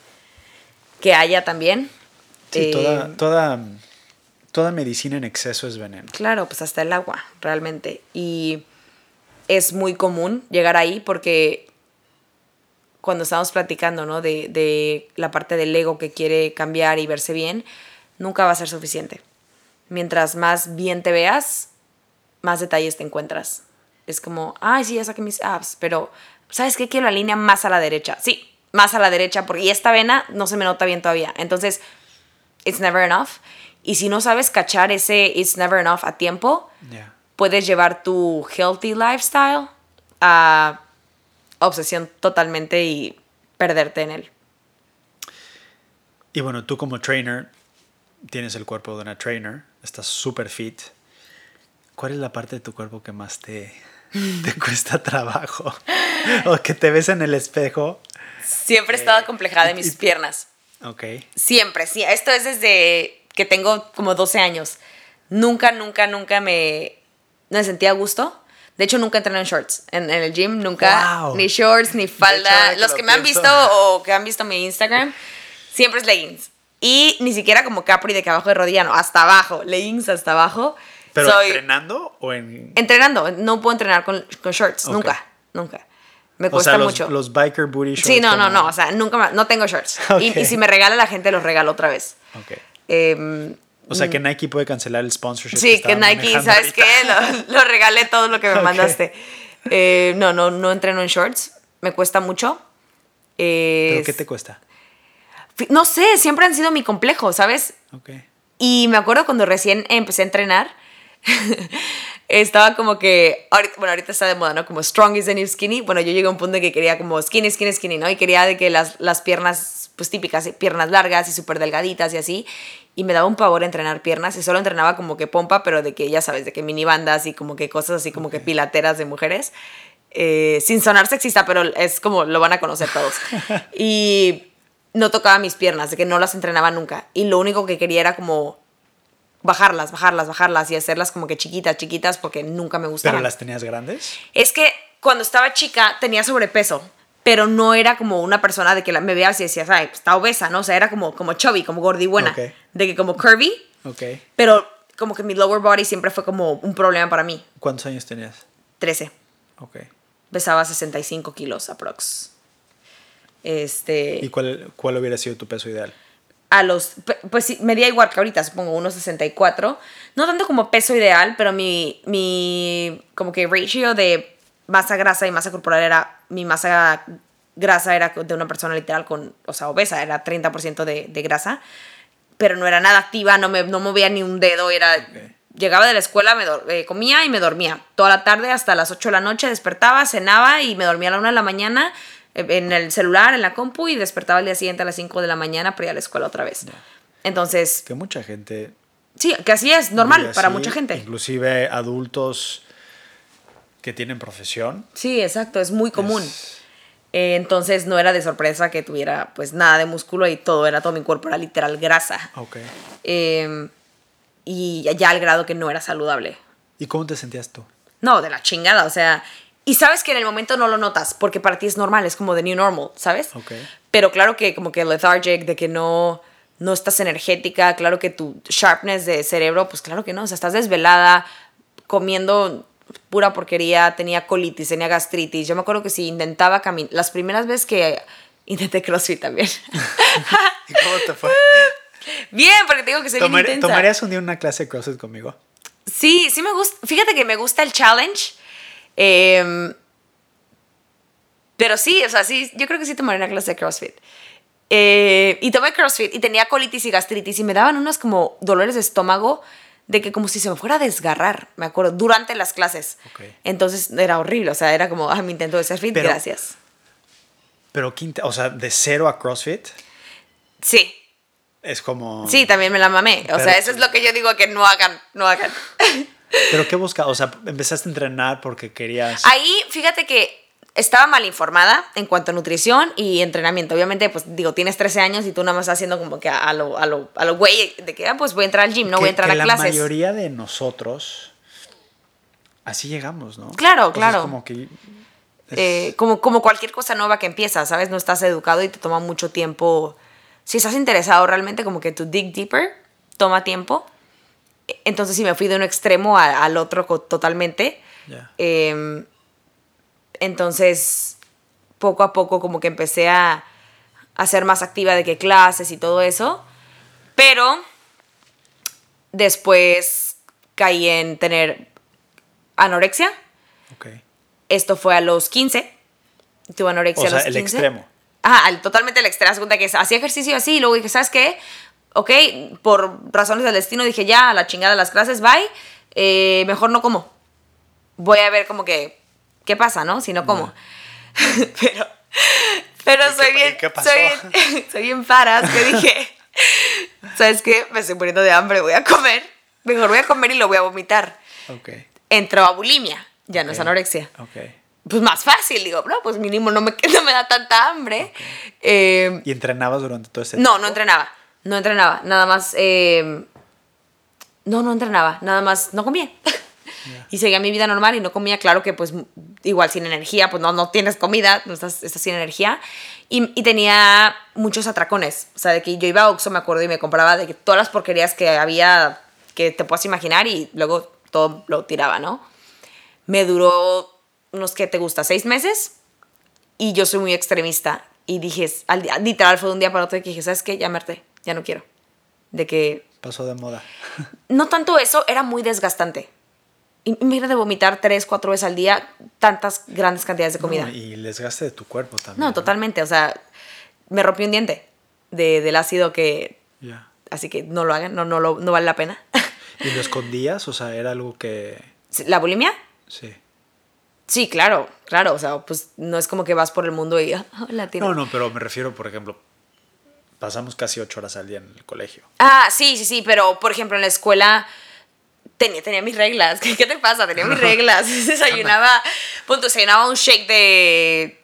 que haya también. Sí, toda, eh, toda toda medicina en exceso es veneno. Claro, pues hasta el agua, realmente. Y es muy común llegar ahí porque cuando estamos platicando, ¿no? De, de, la parte del ego que quiere cambiar y verse bien, nunca va a ser suficiente. Mientras más bien te veas, más detalles te encuentras. Es como, ay, sí, ya saqué mis abs, pero ¿sabes qué? Quiero la línea más a la derecha. Sí, más a la derecha, porque y esta vena no se me nota bien todavía. Entonces, it's never enough. Y si no sabes cachar ese it's never enough a tiempo, puedes llevar tu healthy lifestyle a obsesión totalmente y perderte en él. Y bueno, tú como trainer, tienes el cuerpo de una trainer, estás súper fit. ¿Cuál es la parte de tu cuerpo que más te, te [LAUGHS] cuesta trabajo? [LAUGHS] o que te ves en el espejo. Siempre he estado complejada de mis piernas. Ok. Siempre, sí. Esto es desde que tengo como 12 años. Nunca, nunca, nunca me, me sentía a gusto. De hecho, nunca entrené en shorts. En, el gym, nunca. Ni shorts, ni falda. Los que, me han visto o que han visto mi Instagram, siempre es leggings. Y ni siquiera como capri de que abajo de rodilla, no, hasta abajo. Leggings hasta abajo. ¿Pero entrenando o en...? Entrenando. No puedo entrenar con, con shorts. Nunca, nunca. Me cuesta los, mucho. Los biker booty shorts. Sí, no, no, no. O sea, nunca No tengo shorts. Y, y, si me regala la gente, los regalo otra vez. Ok. Em, o sea que Nike puede cancelar el sponsorship. Sí, que, Nike, ¿sabes qué? [LAUGHS] Lo, regalé todo lo que me mandaste. Eh, no, no, no entreno en shorts. Me cuesta mucho. ¿Pero qué te cuesta? No sé, siempre han sido mi complejo, ¿sabes? Ok. Y me acuerdo cuando recién empecé a entrenar, [LAUGHS] estaba como que, bueno, ahorita está de moda, ¿no? Como strong is the new skinny. Bueno, yo llegué a un punto de que quería como skinny, skinny, skinny, ¿no? Y quería de que las, las piernas, pues típicas, piernas largas y súper delgaditas y así y me daba un pavor entrenar piernas y solo entrenaba como que pompa, pero de que ya sabes, de que mini bandas y como que cosas así como que pilateras de mujeres. Eh, sin sonar sexista, pero es como lo van a conocer todos. [LAUGHS] y no tocaba mis piernas, de que no las entrenaba nunca. Y lo único que quería era como bajarlas, bajarlas, bajarlas y hacerlas como que chiquitas, chiquitas, porque nunca me gustaban. ¿Pero las tenías grandes? Es que cuando estaba chica tenía sobrepeso pero no era como una persona de que la, me veas y decías, ay, está obesa, ¿no? O sea, era como, como chubby, como gordi buena. De que como curvy. Ok. Pero como que mi lower body siempre fue como un problema para mí. ¿Cuántos años tenías? 13. Ok. Pesaba 65 kilos aprox. Este... ¿Y cuál, cuál hubiera sido tu peso ideal? A los... Pues sí, medía igual que ahorita, supongo, unos 64. No tanto como peso ideal, pero mi, mi como que ratio de masa grasa y masa corporal era, mi masa grasa era de una persona literal con, o sea, obesa, era 30% de, de, grasa, pero no era nada activa, no, me, no movía ni un dedo, era... Llegaba de la escuela, me eh, comía y me dormía. Toda la tarde hasta las 8 de la noche despertaba, cenaba y me dormía a la 1 de la mañana en el celular, en la compu y despertaba el día siguiente a las 5 de la mañana para ir a la escuela otra vez. Entonces... Que mucha gente... Sí, que así es, normal para mucha gente. Inclusive adultos que tienen profesión. Sí, exacto, es muy común. Eh, entonces no era de sorpresa que tuviera pues nada de músculo y todo era todo mi cuerpo, era literal grasa. Ok. Em, y ya al grado que no era saludable. ¿Y cómo te sentías tú? No, de la chingada, o sea, y sabes que en el momento no lo notas porque para ti es normal, es como de new normal, ¿sabes? Ok. Pero claro que como que lethargic, de que no, no estás energética, claro que tu sharpness de cerebro, pues claro que no, o sea, estás desvelada, comiendo pura porquería, tenía colitis, tenía gastritis. Yo me acuerdo que si intentaba caminar, las primeras veces que intenté CrossFit también. [LAUGHS] ¿Y cómo te fue? Bien, porque tengo que ser bien intensa. ¿Tomarías un día una clase de CrossFit conmigo? Sí, sí me gusta. Fíjate que me gusta el challenge. Em, pero sí, o sea, sí, yo creo que sí tomaría una clase de CrossFit. Eh, y tomé CrossFit y tenía colitis y gastritis y me daban unos como dolores de estómago de que como si se me fuera a desgarrar, me acuerdo, durante las clases. Ok. Entonces era horrible, o sea, era como, ah, mi intento de ser fit, Pero- gracias. Pero quinta, o sea, de cero a CrossFit Sí, es como... sí, también me la mamé. O Pero- sea, eso es lo que yo digo que no hagan, no hagan. [LAUGHS] Pero ¿qué buscas? O sea, empezaste a entrenar porque querías... Ahí, fíjate que estaba mal informada en cuanto a nutrición y entrenamiento. Obviamente, pues digo, tienes 13 años y tú nada más estás haciendo como que a lo, a lo, a lo güey, de que, ah, pues voy a entrar al gym, no voy a entrar que a la clases. mayoría de nosotros así llegamos, ¿no? Claro, claro. como que... es- Eh, como, como cualquier cosa nueva que empieza, ¿sabes? No estás educado y te toma mucho tiempo. Si estás interesado realmente, como que tu dig deeper toma tiempo. Entonces, sí, me fui de un extremo a- al otro totalmente. Eh, entonces, poco a poco como que empecé a, a ser más activa de que clases y todo eso. Pero después caí en tener anorexia. Ok. Esto fue a los 15. Tuve anorexia O a sea, los el 15. extremo. Ajá, al- totalmente el extremo. Cuenta que hacía ejercicio así y luego dije, ¿sabes qué? Ok, por razones del destino dije, ya, a la chingada las clases, bye. Eh, mejor no como. Voy a ver como que, ¿qué pasa, no? Si no como. [LAUGHS] pero, pero ¿Y qué soy pa- bien, qué pasó? [LAUGHS] soy bien, soy bien paras que dije, [LAUGHS] ¿sabes qué? Me estoy muriendo de hambre, voy a comer. Mejor voy a comer y lo voy a vomitar. Ok. Entró a bulimia, ya no es anorexia Ok. pues más fácil, digo, no, pues mínimo no me, no me da tanta hambre. Eh, ¿Y entrenabas durante todo ese no, tiempo? no entrenaba, no entrenaba, nada más, eh, no, no entrenaba, nada más, no comía. [LAUGHS] Y seguía mi vida normal y no comía, claro que pues igual sin energía, pues no, no tienes comida, no estás, estás sin energía. Y, y tenía muchos atracones, o sea, de que yo iba a Oxxo, me acuerdo, y me compraba de que todas las porquerías que había, que te puedas imaginar, y luego todo lo tiraba, ¿no? me duró unos que te gusta, seis meses. Y yo soy muy extremista. Y dije, al literal fue de un día para otro que dije, ¿sabes qué? Ya me harté, ya no quiero. De que Pasó de moda. [LAUGHS] no tanto eso, era muy desgastante. Y- Imagínate vomitar tres, cuatro veces al día tantas grandes cantidades de comida. No, y el desgaste de tu cuerpo también. No, totalmente. O sea, me rompí un diente de- del ácido que... Ya. Así que no lo hagan, no, no, lo- no vale la pena. [LAUGHS] ¿Y lo escondías? O sea, era algo que... ¿La bulimia? Sí. Sí, claro, claro. O sea, pues no es como que vas por el mundo y... [LAUGHS] "Ah, la No, no, pero me refiero, por ejemplo, pasamos casi ocho horas al día en el colegio. Ah, sí, sí, sí, pero por ejemplo en la escuela tenía, tenía mis reglas. ¿Qué, [LAUGHS] qué te pasa? Tenía mis [LAUGHS] reglas. [LAUGHS] Desayunaba, punto, desayunaba un shake de...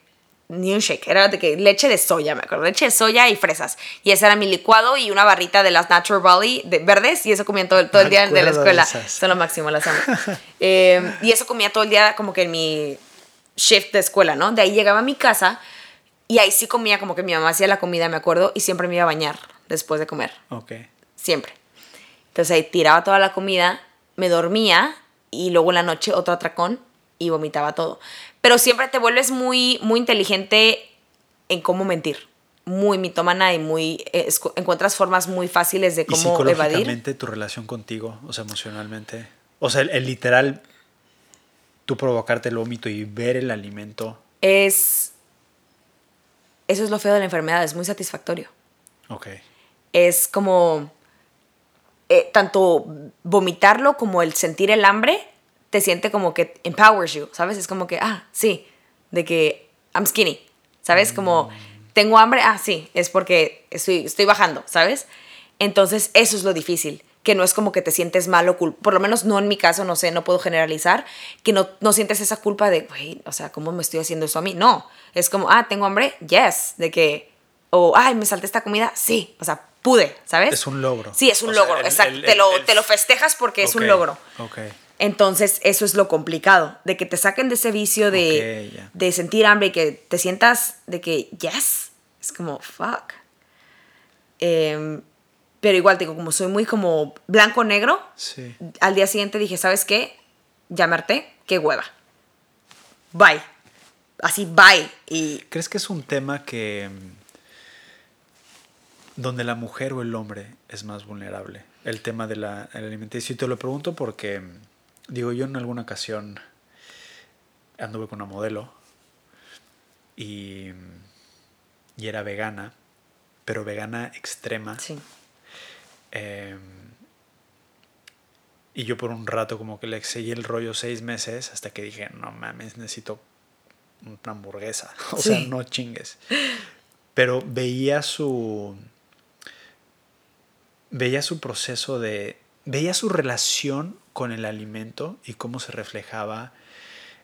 Ni un shake, era de que leche de soya, me acuerdo, leche de soya y fresas. Y ese era mi licuado y una barrita de las Natural Valley de verdes y eso comía todo, todo el día de la de escuela. Son lo máximo, las amo. Eh, y eso comía todo el día como que en mi shift de escuela, ¿no? De ahí llegaba a mi casa y ahí sí comía como que mi mamá hacía la comida, me acuerdo, y siempre me iba a bañar después de comer Ok. siempre. Entonces ahí tiraba toda la comida, me dormía y luego en la noche otro atracón y vomitaba todo. Pero siempre te vuelves muy, muy inteligente en cómo mentir. Muy mitómana y muy... eh, encuentras formas muy fáciles de ¿Y cómo evadir. psicológicamente tu relación contigo? O sea, emocionalmente. O sea, el, el literal, tú provocarte el vómito y ver el alimento. Es... Eso es lo feo de la enfermedad, es muy satisfactorio. Ok. es como eh, tanto vomitarlo como el sentir el hambre te siente como que empowers you, ¿sabes? Es como que, ah, sí, de que I'm skinny, ¿sabes? Como tengo hambre, ah, sí, es porque estoy, estoy bajando, ¿sabes? Entonces eso es lo difícil, que no es como que te sientes mal o culpa, por lo menos no en mi caso, no sé, no puedo generalizar, que no, no sientes esa culpa de, güey, o sea, ¿cómo me estoy haciendo eso a mí? No, es como, ah, tengo hambre, yes, de que, o, ay, me salté esta comida, sí, o sea, pude, ¿sabes? Es un logro. Sí, es un O sea, logro, el- exacto, el- te, lo, te lo festejas porque es un logro. Ok. Entonces, eso es lo complicado, de que te saquen de ese vicio de, de sentir hambre y que te sientas de que, yes, es como, fuck. Em, pero igual, digo, como soy muy como blanco-negro, Sí. al día siguiente dije, ¿sabes qué? Harté, qué hueva. Bye. Así, bye. Y ¿Crees que es un tema que... mm, donde la mujer o el hombre es más vulnerable? El tema de la alimentación. Y te lo pregunto porque, mm, digo, yo en alguna ocasión anduve con una modelo y, mm, y era vegana, pero vegana extrema. sí. Eh, Y yo por un rato como que le seguí el rollo seis meses hasta que dije, no mames, necesito una hamburguesa. [LAUGHS] O sea, no chingues. Pero veía su... Veía su proceso de... Veía su relación con el alimento y cómo se reflejaba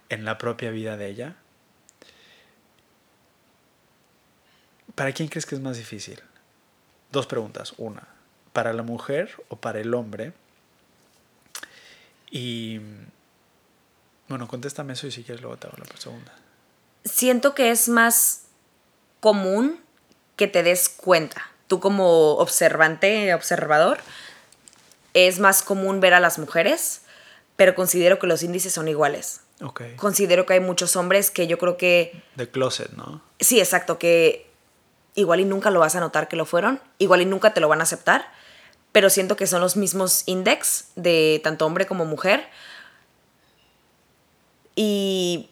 en la propia vida de ella. ¿Para quién crees que es más difícil? Dos preguntas. Una, ¿para la mujer o para el hombre? Y bueno, contéstame eso y si quieres luego te hago la segunda. Siento que es más común que te des cuenta. Tú como observante, observador, es más común ver a las mujeres, pero considero que los índices son iguales. Okay. Considero que hay muchos hombres que yo creo que... De closet, ¿no? Sí, exacto, que igual y nunca lo vas a notar que lo fueron, igual y nunca te lo van a aceptar, pero siento que son los mismos index de tanto hombre como mujer. Y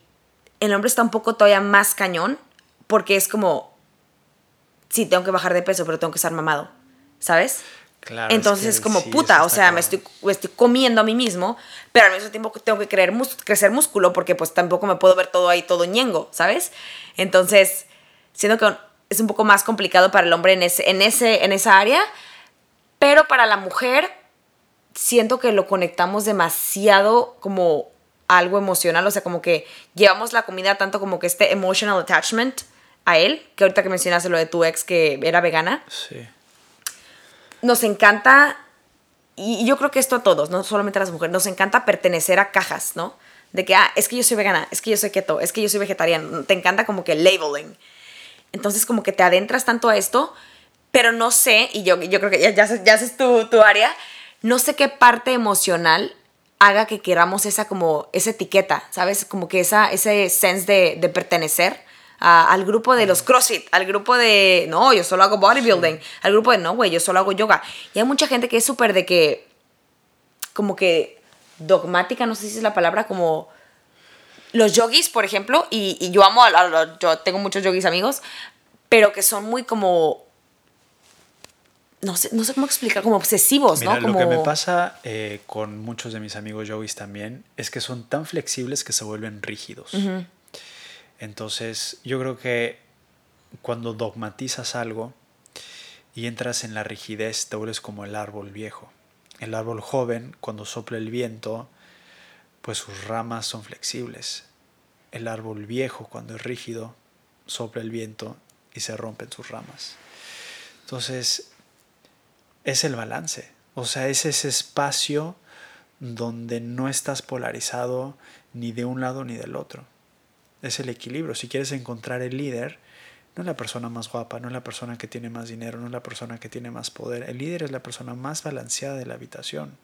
el hombre está un poco todavía más cañón, porque es como, sí, tengo que bajar de peso, pero tengo que estar mamado, ¿sabes? Claro, Entonces es, como puta, o sea, me estoy, estoy, comiendo a mí mismo, pero al mismo tiempo tengo que creer crecer músculo porque pues tampoco me puedo ver todo ahí, todo ñengo, ¿sabes? Entonces, siento que es un poco más complicado para el hombre en, ese, en, ese, en esa área, pero para la mujer siento que lo conectamos demasiado como algo emocional, o sea, como que llevamos la comida tanto como que este emotional attachment a él, que ahorita que mencionaste lo de tu ex que era vegana. Sí. Nos encanta, y yo creo que esto a todos, no solamente a las mujeres, nos encanta pertenecer a cajas, ¿no? De que, ah, es que yo soy vegana, es que yo soy keto, es que yo soy vegetariano. Te encanta como que labeling. Entonces como que te adentras tanto a esto, pero no sé, y yo, yo creo que ya, ya, ya es tu, tu área, no sé qué parte emocional haga que queramos esa como esa etiqueta, ¿sabes? Como que esa, ese sense de, de pertenecer al grupo de los CrossFit, al grupo de, no, yo solo hago bodybuilding, al grupo de, no, güey, yo solo hago yoga. Y hay mucha gente que es súper de que, como que dogmática, no sé si es la palabra, como los yogis, por ejemplo, y, yo amo, a, yo tengo muchos yogis amigos, pero que son muy como no sé, no sé cómo explicar, como obsesivos, ¿no? Lo que me pasa eh, con muchos de mis amigos yogis también es que son tan flexibles que se vuelven rígidos. Entonces, yo creo que cuando dogmatizas algo y entras en la rigidez, te vuelves como el árbol viejo. El árbol joven, cuando sopla el viento, pues sus ramas son flexibles. El árbol viejo, cuando es rígido, sopla el viento y se rompen sus ramas. Entonces, es el balance. O sea, es ese espacio donde no estás polarizado ni de un lado ni del otro. Es el equilibrio. Si quieres encontrar el líder, no es la persona más guapa, no es la persona que tiene más dinero, no es la persona que tiene más poder. El líder es la persona más balanceada de la habitación.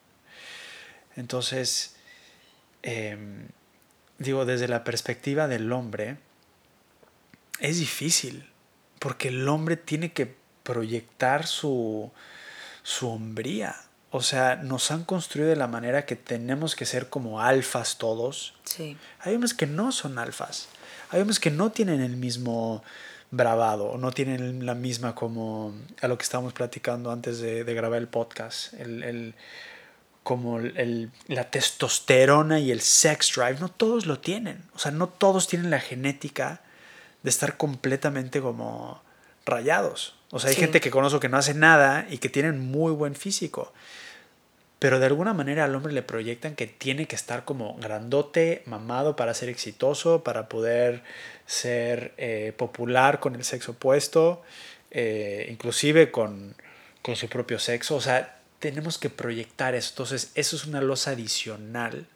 Entonces, Em, digo, desde la perspectiva del hombre, es difícil, porque el hombre tiene que proyectar su, su hombría. O sea, nos han construido de la manera que tenemos que ser como alfas todos. Sí. Hay hombres que no son alfas. Hay hombres que no tienen el mismo bravado, no tienen la misma como a lo que estábamos platicando antes de, de grabar el podcast. El, el, como el, la testosterona y el sex drive, no todos lo tienen. O sea, no todos tienen la genética de estar completamente como rayados. O sea, hay gente que conozco que no hace nada y que tienen muy buen físico. Pero de alguna manera al hombre le proyectan que tiene que estar como grandote, mamado para ser exitoso, para poder ser eh, popular con el sexo opuesto, eh, inclusive con, con su propio sexo. O sea, tenemos que proyectar eso. Entonces, eso es una losa adicional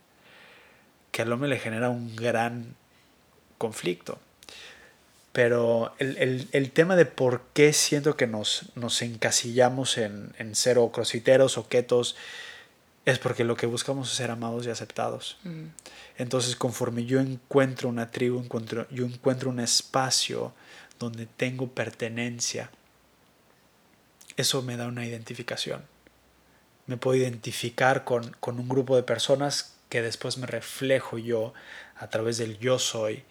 que al hombre le genera un gran conflicto. Pero el, tema de por qué siento que nos, nos encasillamos en, en ser o crossfiteros o ketos es porque lo que buscamos es ser amados y aceptados. Mm. Entonces, conforme yo encuentro una tribu, encuentro, yo encuentro un espacio donde tengo pertenencia, eso me da una identificación me puedo identificar con, un grupo de personas que después me reflejo yo a través del yo soy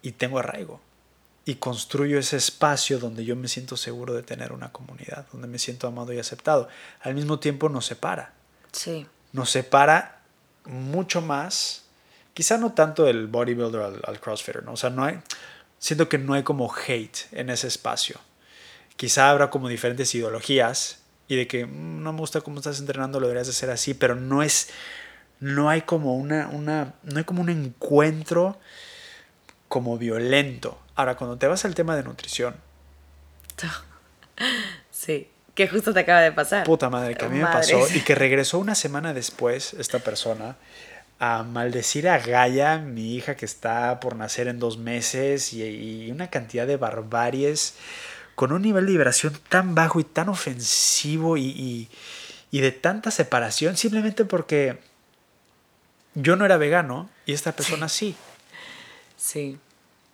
y, tengo arraigo. Y construyo ese espacio donde yo me siento seguro de tener una comunidad, donde me siento amado y aceptado. Al mismo tiempo nos separa. Sí. nos separa mucho más, quizá no tanto el bodybuilder al, al crossfitter, ¿no? O sea, no hay, siento que no hay como hate en ese espacio. Quizá habrá como diferentes ideologías y de que "Mm, no me gusta cómo estás entrenando, lo deberías de hacer así, pero no es, no hay como una, una, no hay como un encuentro como violento. Ahora, cuando te vas al tema de nutrición, [LAUGHS] Sí, que justo te acaba de pasar. puta madre, que a mí me pasó y que [LAUGHS] regresó una semana después esta persona a maldecir a Gaia, mi hija que está por nacer en dos meses y, y una cantidad de barbaries con un nivel de vibración tan bajo y tan ofensivo y, y- y de tanta separación simplemente porque yo no era vegano y esta persona sí. Sí.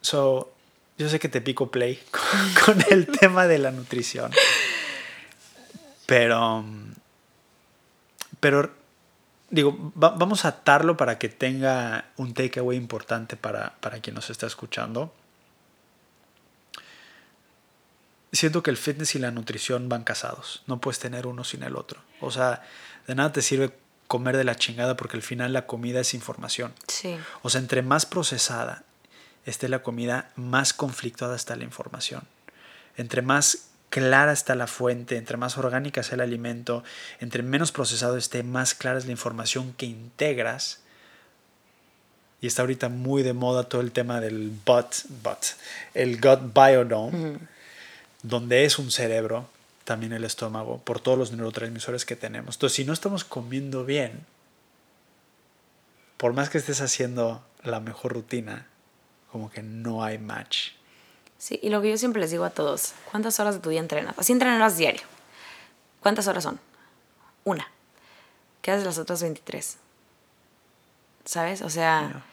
So, yo sé que te pico play con, [LAUGHS] con el tema de la nutrición. Pero. Pero. Digo, va- vamos a atarlo para que tenga un takeaway importante para, para quien nos está escuchando. Siento que el fitness y la nutrición van casados. No puedes tener uno sin el otro. O sea, de nada te sirve comer de la chingada porque al final la comida es información. Sí. O sea, entre más procesada esté la comida, más conflictuada está la información. Entre más clara está la fuente, entre más orgánica sea el alimento, entre menos procesado esté, más clara es la información que integras. Y está ahorita muy de moda todo el tema del gut, gut el gut biodome, donde es un cerebro, también el estómago, por todos los neurotransmisores que tenemos. Entonces, si no estamos comiendo bien, por más que estés haciendo la mejor rutina, como que no hay match. Sí, y lo que yo siempre les digo a todos, ¿cuántas horas de tu día entrenas? Así entrenarás diario. ¿Cuántas horas son? Una. ¿Qué haces las otras 23? ¿Sabes? O sea,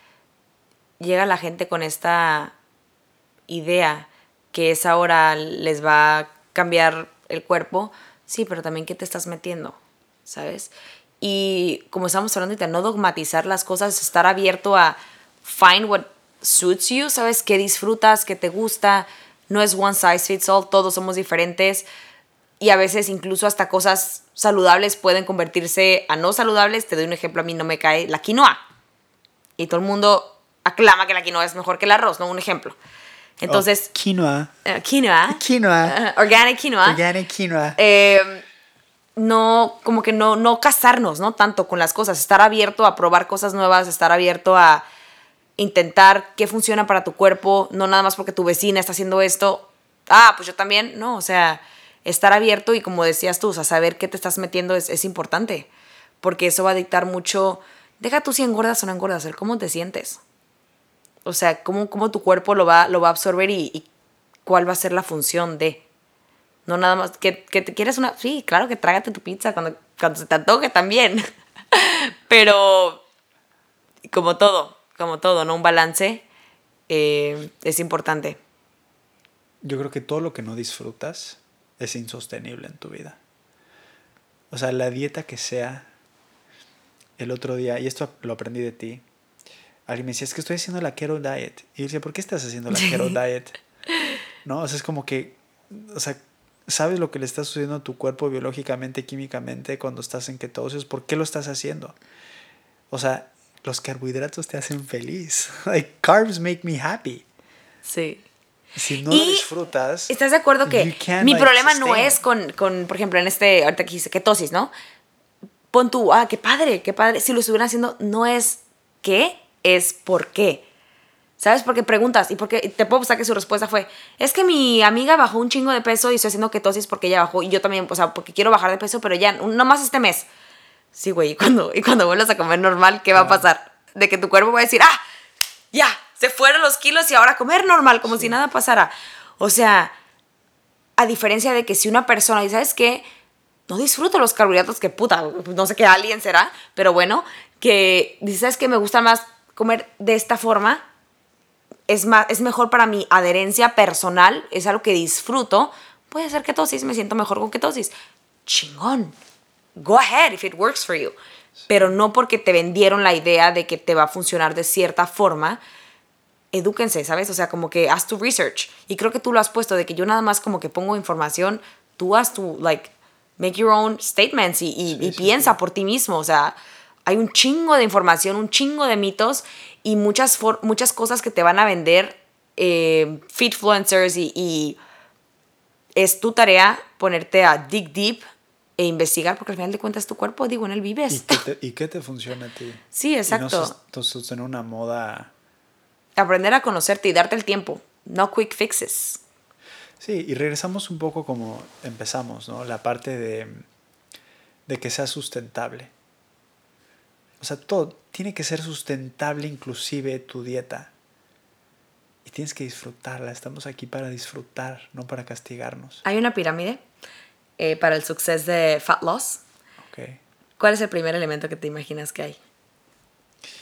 llega la gente con esta idea que esa hora les va a cambiar el cuerpo. Sí, pero también qué te estás metiendo, ¿sabes? Y como estamos hablando ahorita, no dogmatizar las cosas, estar abierto a find what suits you, ¿sabes? ¿Qué disfrutas? ¿Qué te gusta? No es one size fits all, todos somos diferentes. Y a veces incluso hasta cosas saludables pueden convertirse a no saludables. Te doy un ejemplo, a mí no me cae la quinoa. Y todo el mundo aclama que la quinoa es mejor que el arroz, ¿no? Un ejemplo. Entonces, Oh, quinoa. eh, quinoa. [LAUGHS] Quinoa. [LAUGHS] organic quinoa. Organic quinoa. eh, no, como que no, no casarnos, ¿no? Tanto con las cosas, estar abierto a probar cosas nuevas, estar abierto a intentar qué funciona para tu cuerpo, no nada más porque tu vecina está haciendo esto, ah, pues yo también, no, o sea, estar abierto y como decías tú, o saber qué te estás metiendo es, importante, porque eso va a dictar mucho, deja tú si engordas o no engordas, el cómo te sientes, o sea, cómo, cómo tu cuerpo lo va, lo va a absorber y, y cuál va a ser la función de... No nada más, que, que te quieres una... Sí, claro que trágate tu pizza cuando, cuando se te antoje también. [LAUGHS] Pero como todo, como todo, ¿no? Un balance eh, es importante. Yo creo que todo lo que no disfrutas es insostenible en tu vida. O sea, la dieta que sea, el otro día, y esto lo aprendí de ti, alguien me decía, es que estoy haciendo la keto diet. Y yo decía, ¿por qué estás haciendo la keto [LAUGHS] diet? No, o sea, es como que, o sea, sabes lo que le está sucediendo a tu cuerpo biológicamente, químicamente cuando estás en ketosis, ¿por qué lo estás haciendo? O sea, los carbohidratos te hacen feliz. [LAUGHS] Like, carbs make me happy. Sí. Si no Y lo disfrutas. ¿Estás de acuerdo que mi like, problema no es con, con, por ejemplo, en este, ahorita que dice ketosis, ¿no? Pon tú, ah, qué padre, qué padre. Si lo estuvieran haciendo, no es qué, es por qué. ¿Sabes? Porque preguntas y porque te puedo pensar que su respuesta fue, es que mi amiga bajó un chingo de peso y estoy haciendo ketosis porque ella bajó y yo también, o sea, porque quiero bajar de peso, pero ya, no más este mes. Sí, güey, y cuando, y cuando vuelvas a comer normal, ¿qué va a pasar? De que tu cuerpo va a decir, ah, ya, se fueron los kilos y ahora a comer normal, como si nada pasara. O sea, a diferencia de que si una persona, y sabes qué, no disfruto los carbohidratos, que puta, no sé qué alguien será, pero bueno, que dices, ¿sabes qué? Me gusta más comer de esta forma, es, más, es mejor para mi adherencia personal, es algo que disfruto, puede ser ketosis, me siento mejor con ketosis. Chingón. Go ahead if it works for you. Pero no porque te vendieron la idea de que te va a funcionar de cierta forma. Edúquense, ¿sabes? O sea, como que haz tu research. Y creo que tú lo has puesto, de que yo nada más como que pongo información, tú haz tu, like, make your own statements y, y- y piensa por ti mismo. O sea, hay un chingo de información, un chingo de mitos y muchas, for- muchas cosas que te van a vender eh, fitfluencers y, y es tu tarea ponerte a dig deep e investigar porque al final de cuentas tu cuerpo, digo, en él ¿Y vives. qué, te, [LAUGHS] y qué te funciona a ti? Sí, exacto. no sostener una moda... Aprender a conocerte y darte el tiempo. No quick fixes. Sí, y regresamos un poco como empezamos, ¿no? La parte de, de que sea sustentable. O sea, todo tiene que ser sustentable, inclusive tu dieta. Y tienes que disfrutarla. Estamos aquí para disfrutar, no para castigarnos. Hay una pirámide eh, para el success de fat loss. ¿ok? ¿Cuál es el primer elemento que te imaginas que hay?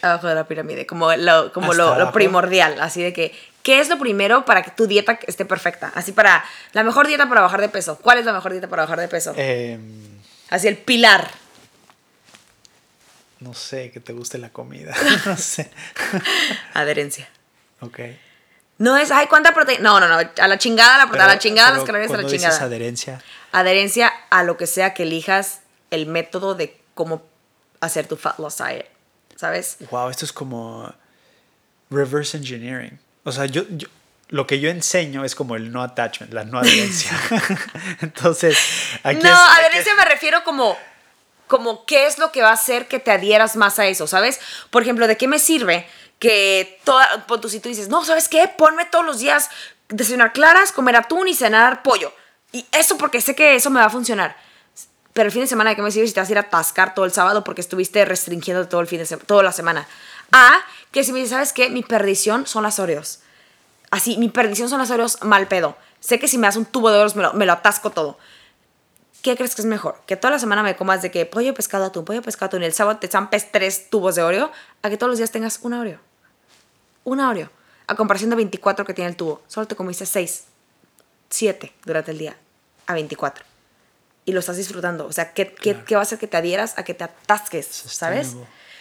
Abajo de la pirámide, como lo, como ¿Hasta lo, primordial, así de que, ¿qué es lo primero para que tu dieta esté perfecta? Así para, la mejor dieta para bajar de peso. ¿Cuál es la mejor dieta para bajar de peso? Em, Así el pilar. no sé, que te guste la comida. [LAUGHS] no sé. [LAUGHS] Adherencia. ok. No es, ay, ¿cuánta proteína? No, no, no, a la chingada, la, a la chingada, las calorías a la cuando dices chingada. adherencia, Adherencia a lo que sea que elijas el método de cómo hacer tu fat loss diet, ¿sabes? wow, esto es como reverse engineering. O sea, yo, yo- lo que yo enseño es como el no attachment, la no adherencia. [LAUGHS] [LAUGHS] Entonces, aquí no, es- aquí adherencia me refiero como, como qué es lo que va a hacer que te adhieras más a eso, ¿sabes? Por ejemplo, ¿de qué me sirve que toda, tú, si tú dices, no, ¿sabes qué? Ponme todos los días desayunar claras, comer atún y cenar pollo. Y eso porque sé que eso me va a funcionar. Pero el fin de semana, ¿de qué me sirve si te vas a ir a atascar todo el sábado porque estuviste restringiendo todo el fin de toda la semana? A, que si me dices, ¿sabes qué? Mi perdición son las Oreos. Así, mi perdición son las Oreos mal pedo. Sé que si me das un tubo de Oreos me lo, me lo atasco todo. ¿Qué crees que es mejor? Que toda la semana me comas de que pollo, pescado, atún, pollo, pescado, atún y el sábado te zampes tres tubos de Oreo a que todos los días tengas una Oreo. Una Oreo. A comparación de 24 que tiene el tubo. Solo te comiste 6, 7 durante el día a 24. Y lo estás disfrutando. O sea, ¿qué, qué- Claro. qué va a hacer que te adhieras a que te atasques? ¿Sabes?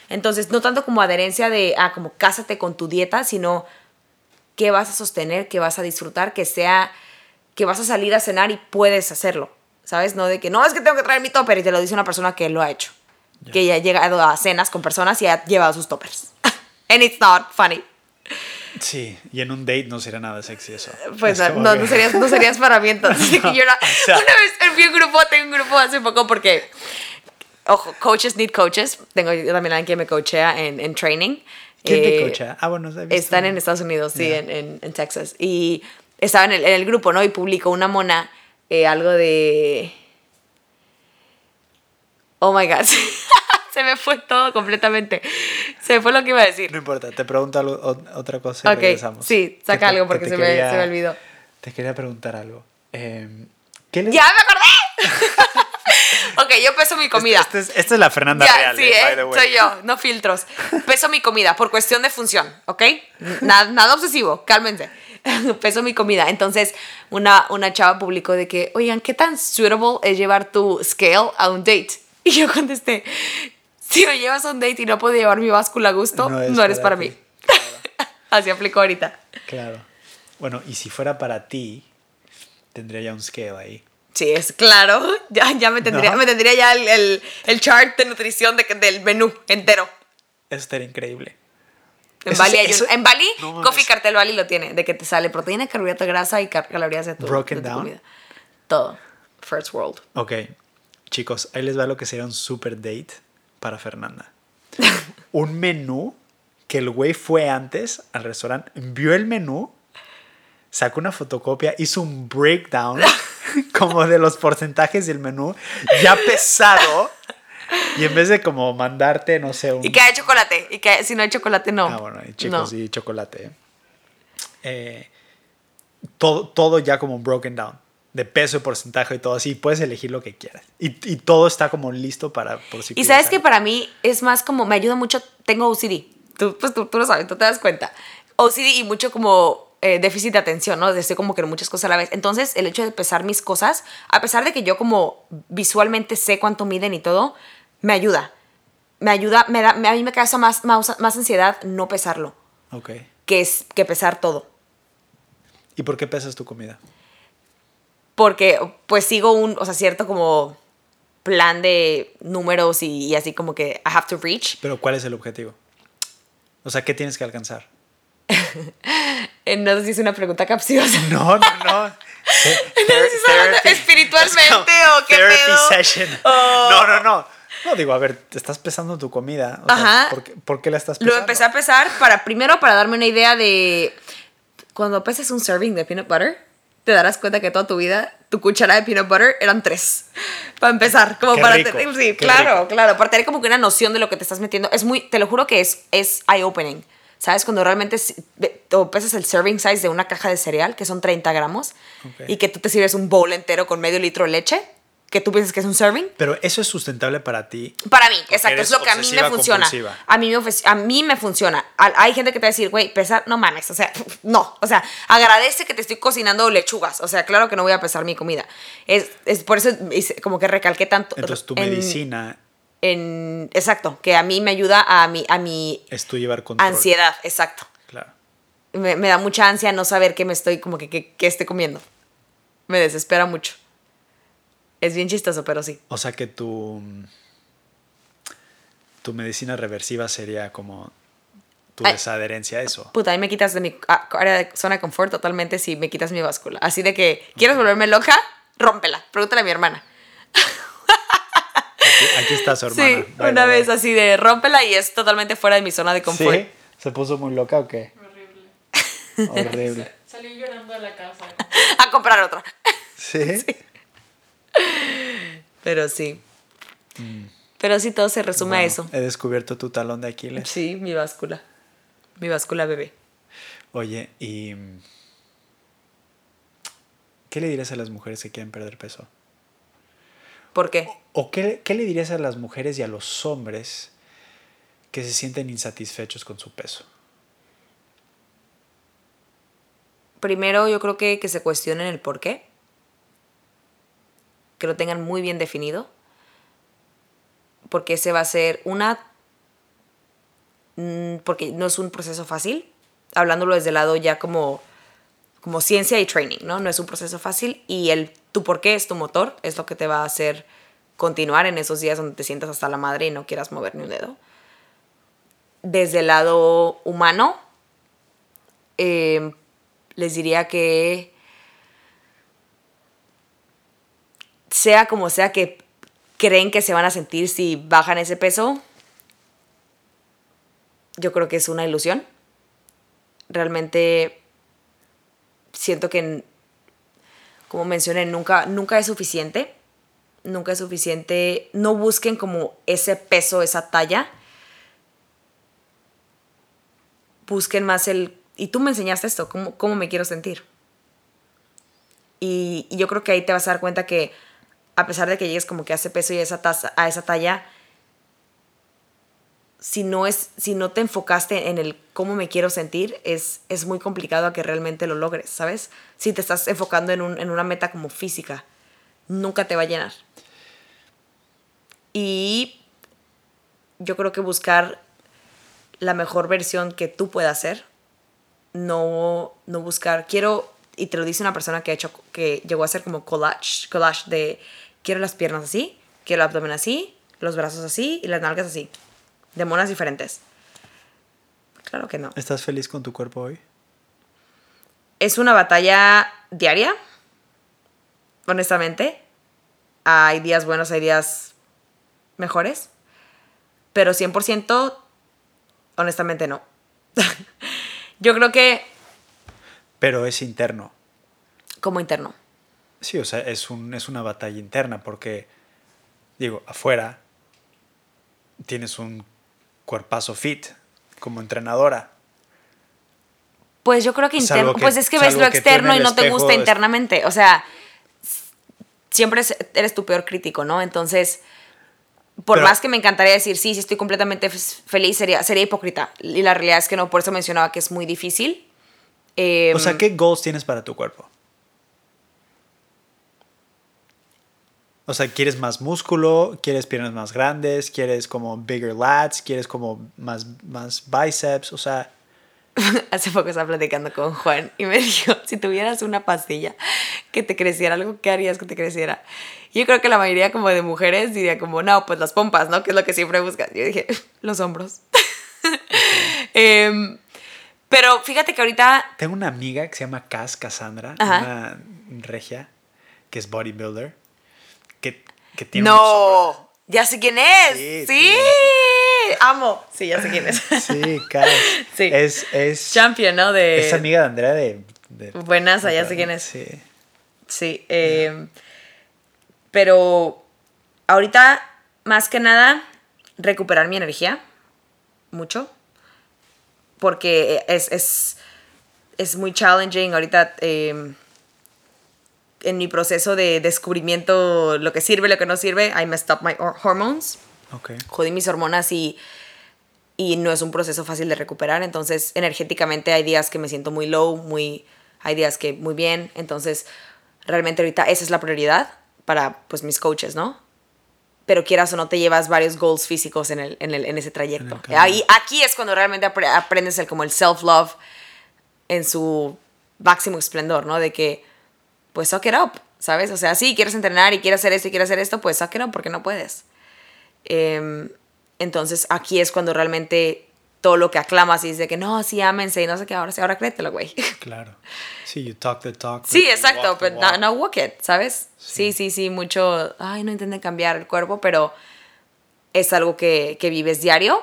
Entonces, no tanto como adherencia de, ah, como cásate con tu dieta, sino qué vas a sostener, qué vas a disfrutar, que sea, que vas a salir a cenar y puedes hacerlo, ¿sabes? No de que, no, es que tengo que traer mi topper y te lo dice una persona que lo ha hecho, que ya ha llegado a cenas con personas y ha llevado sus toppers. [LAUGHS] And it's not funny. Sí, y en un date no sería nada sexy eso. Pues Es no, no, no serías, no serías para mí entonces. [LAUGHS] You're not- sea- Una vez a un grupo, tengo un grupo hace poco porque, ojo, coaches need coaches. Tengo yo también alguien que me coachea en, en training. ¿Quién te Eh, coacha? Ah, bueno. Están en Estados Unidos, sí, Ya. en, en, en Texas. Y estaba en el, en el grupo, ¿no? Y publicó una mona eh, algo de... Oh my God. [LAUGHS] [LAUGHS] Se me fue todo completamente. Se me fue lo que iba a decir. No importa, te pregunto algo- otra cosa y Ok, regresamos. sí, saca te- algo que porque se me- se me olvidó. Te quería preguntar algo. Eh, ¿Qué les ¡Ya me acordé! [LAUGHS] ok, yo peso mi comida. Este- este es- esta es la Fernanda Ya, real, sí, eh, ¿eh? by the way. soy yo, no filtros. Peso mi comida por cuestión de función, ¿ok? Nada, nada obsesivo, cálmense. [LAUGHS] Peso mi comida. Entonces, una, una chava publicó de que, oigan, ¿qué tan suitable es llevar tu scale a un date? Y yo contesté, si me llevas a un date y no puedo llevar mi báscula a gusto, no, es eres para mí. [LAUGHS] Así aplicó ahorita. Claro. Bueno, y si fuera para ti, tendría ya un scale ahí. Sí, es claro. [LAUGHS] Ya, ya me tendría, ¿No? me tendría ya el, el, el chart de nutrición de, del menú entero. Eso estaría increíble. En Eso Bali, un- en No. Coffee Cartel Bali lo tiene, de que te sale proteína, carbohidrato, grasa y car- calorías de tu, Broken de tu down. comida. Todo. First world. Ok, chicos, ahí les va lo que sería un super date para Fernanda. [LAUGHS] un menú que el güey fue antes al restaurante, vio el menú, sacó una fotocopia, hizo un breakdown [LAUGHS] como de los porcentajes del menú, ya pesado, y en vez de como mandarte, no sé, un... Y que hay chocolate. Y que si no hay chocolate, no. Ah, bueno, y chicos, No. y chocolate. Eh, todo, todo ya como broken down. De peso y porcentaje y todo así. Puedes elegir lo que quieras. Y, y todo está como listo para por si Y sabes que para mí es más como, me ayuda mucho, tengo OCD. Tú, pues tú, tú lo sabes, tú te das cuenta. OCD y mucho como eh, déficit de atención, ¿no? De estoy como que en muchas cosas a la vez. Entonces, el hecho de pesar mis cosas, a pesar de que yo como visualmente sé cuánto miden y todo, me ayuda. Me ayuda, me da, me- a mí me causa más, más, más ansiedad no pesarlo, Ok. que, es, que pesar todo. ¿Y por qué pesas tu comida? Porque pues sigo un, o sea, cierto como plan de números y, y así como que I have to reach. Pero ¿cuál es el objetivo? O sea, ¿qué tienes que alcanzar? [LAUGHS] Eh, no sé si es una pregunta capciosa. [LAUGHS] No, no, no. [LAUGHS] No sé si hablando espiritualmente o qué Therapy pedo. session. Oh. No, no, no. No, digo, a ver, te estás pesando tu comida. O sea, Ajá. ¿por, qué, por qué la estás pesando? Lo empecé a pesar para, primero para darme una idea de cuando pesas un serving de peanut butter, te darás cuenta que toda tu vida tu cuchara de peanut butter eran tres. Para empezar, como Qué para rico, tener, sí, claro, rico. claro, para tener como que una noción de lo que te estás metiendo. Es muy, te lo juro que es, es eye-opening. ¿Sabes? Cuando realmente o pesas el serving size de una caja de cereal, que son 30 gramos, y que tú te sirves un bowl entero con medio litro de leche, que tú piensas que es un serving, Pero eso es sustentable para ti. para mí, exacto, es lo que a mí me funciona. compulsiva. A mí me, ofre- a mí me funciona. Hay gente que te va a decir, güey, pesar, no mames, o sea, [LAUGHS] no, o sea, agradece que te estoy cocinando lechugas, o sea, claro que no voy a pesar mi comida. Es, es por eso como que recalqué tanto. Entonces tu en- medicina en- exacto, que a mí me ayuda a mi, a mi es tu llevar control. ansiedad, exacto. Claro. Me, me da mucha ansia no saber qué me estoy, como que, que, que esté comiendo. Me desespera mucho. Es bien chistoso, pero sí. O sea que tu, tu medicina reversiva sería como tu Ay. desadherencia a eso. Puta, ahí me quitas de mi ah, área de zona de confort totalmente si me quitas mi báscula. Así de que, ¿quieres volverme loca? Rómpela. Pregúntale a mi hermana. Aquí, aquí está su hermana. sí, una vez así de rómpela y es totalmente fuera de mi zona de confort. ¿Sí? ¿Se puso muy loca o qué? Horrible. Horrible. [LAUGHS] Salí llorando de la casa. [LAUGHS] A comprar otra. ¿Sí? [LAUGHS] [LAUGHS] Pero sí. Pero sí, todo se resume a eso. He descubierto tu talón de Aquiles. Sí, mi báscula. Mi báscula bebé. Oye, ¿y qué le dirías a las mujeres que quieren perder peso? ¿Por qué? ¿O qué, qué le dirías a las mujeres y a los hombres que se sienten insatisfechos con su peso? Primero, yo creo que, que se cuestionen el por qué. Que lo tengan muy bien definido. Porque ese va a ser una. mm, Porque no es un proceso fácil. Hablándolo desde el lado ya como, como ciencia y training, ¿no? No es un proceso fácil. Y el tu por qué es tu motor. Es lo que te va a hacer continuar en esos días donde te sientas hasta la madre y no quieras mover ni un dedo. Desde el lado humano, eh, les diría que sea como sea que creen que se van a sentir si bajan ese peso, yo creo que es una ilusión. Realmente siento que, como mencioné, nunca, nunca es suficiente. Nunca es suficiente. No busquen como ese peso, esa talla. Busquen más el... Y tú me enseñaste esto, cómo, cómo me quiero sentir. Y, y yo creo que ahí te vas a dar cuenta que a pesar de que llegues como que a ese peso y a esa, taza, a esa talla, si no, es, si no te enfocaste en el cómo me quiero sentir, es, es muy complicado a que realmente lo logres, ¿sabes? Si te estás enfocando en, un- en una meta como física, nunca te va a llenar. Y yo creo que buscar la mejor versión que tú puedas ser, no, no buscar, quiero, y te lo dice una persona que ha hecho, que llegó a hacer como collage, collage de quiero las piernas así, quiero el abdomen así, los brazos así y las nalgas así, de monas diferentes. Claro que no. ¿Estás feliz con tu cuerpo hoy? Es una batalla diaria, honestamente. Hay días buenos, hay días mejores, pero 100% honestamente no. [LAUGHS] Yo creo que Pero es interno. como interno. Sí, o sea, es, un, es una batalla interna porque, digo, afuera tienes un cuerpazo fit como entrenadora. Pues yo creo que interno. pues es que ves lo externo y no te gusta internamente. O sea, siempre es- eres tu peor crítico, ¿no? Entonces, por Pero- más que me encantaría decir, sí, sí estoy completamente feliz, sería, sería hipócrita. Y la realidad es que no, por eso mencionaba que es muy difícil. Eh, O sea, ¿qué goals tienes para tu cuerpo? O sea, ¿quieres más músculo? ¿Quieres piernas más grandes? ¿Quieres como bigger lats? ¿Quieres como más, más bíceps? O sea, [LAUGHS] hace poco estaba platicando con Juan y me [LAUGHS] dijo, si tuvieras una pastilla que te creciera algo, ¿qué harías que te creciera? Yo creo que la mayoría como de mujeres diría como, no, pues las pompas, ¿no? Que es lo que siempre buscas. Yo dije, [LAUGHS] los hombros. Em, pero fíjate que ahorita... Tengo una amiga que se llama Cass Cassandra, Ajá. una regia, que es bodybuilder, que, que tiene No, ya sé quién es. Sí, amo. Sí, ya sé quién es. [LAUGHS] Sí, Cass. [LAUGHS] Sí. Es, es, Champion, ¿no? De... es amiga de Andrea de... de Buenas, ya sé quién es. Sí. Sí, eh, pero ahorita, más que nada, recuperar mi energía, mucho, porque es, es, es muy challenging ahorita eh, en mi proceso de descubrimiento, lo que sirve, lo que no sirve, I messed up my hor- hormones, Ok. jodí mis hormonas y, y no es un proceso fácil de recuperar. Entonces, energéticamente hay días que me siento muy low, muy, hay días que muy bien. Entonces, realmente ahorita esa es la prioridad para pues mis coaches, ¿no? Pero quieras o no te llevas varios goals físicos en, el, en, el, en ese trayecto. camino. Ahí, aquí es cuando realmente apre- aprendes el, como el self-love en su máximo esplendor, ¿no? De que, pues, suck it up, ¿sabes? O sea, sí, quieres entrenar y quieres hacer esto y quieres hacer esto, pues, suck it up porque no puedes. Em, entonces aquí es cuando realmente todo lo que aclamas y dices de que no, sí, ámense y no sé qué, ahora sí, ahora créetelo, güey. [LAUGHS] Claro. Sí, you talk the talk. Sí, exacto, pero no, walk. no walk it, ¿sabes? Sí, sí, sí, mucho, ay, no intenten cambiar el cuerpo, pero es algo que, que vives diario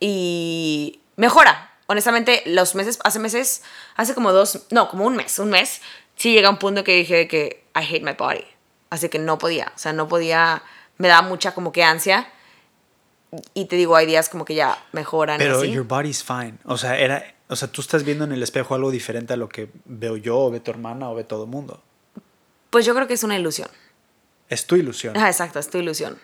y mejora. Honestamente, los meses, hace meses, hace como dos, no, como un mes, un mes, sí llega un punto que dije que I hate my body. Así que no podía, o sea, no podía, me daba mucha como que ansia. Y te digo, hay días como que ya mejoran. Pero así. your body's fine. O sea, era, o sea, tú estás viendo en el espejo algo diferente a lo que veo yo, o ve tu hermana, o ve todo el mundo. Pues yo creo que es una ilusión. Es tu ilusión. Ah, exacto, es tu ilusión.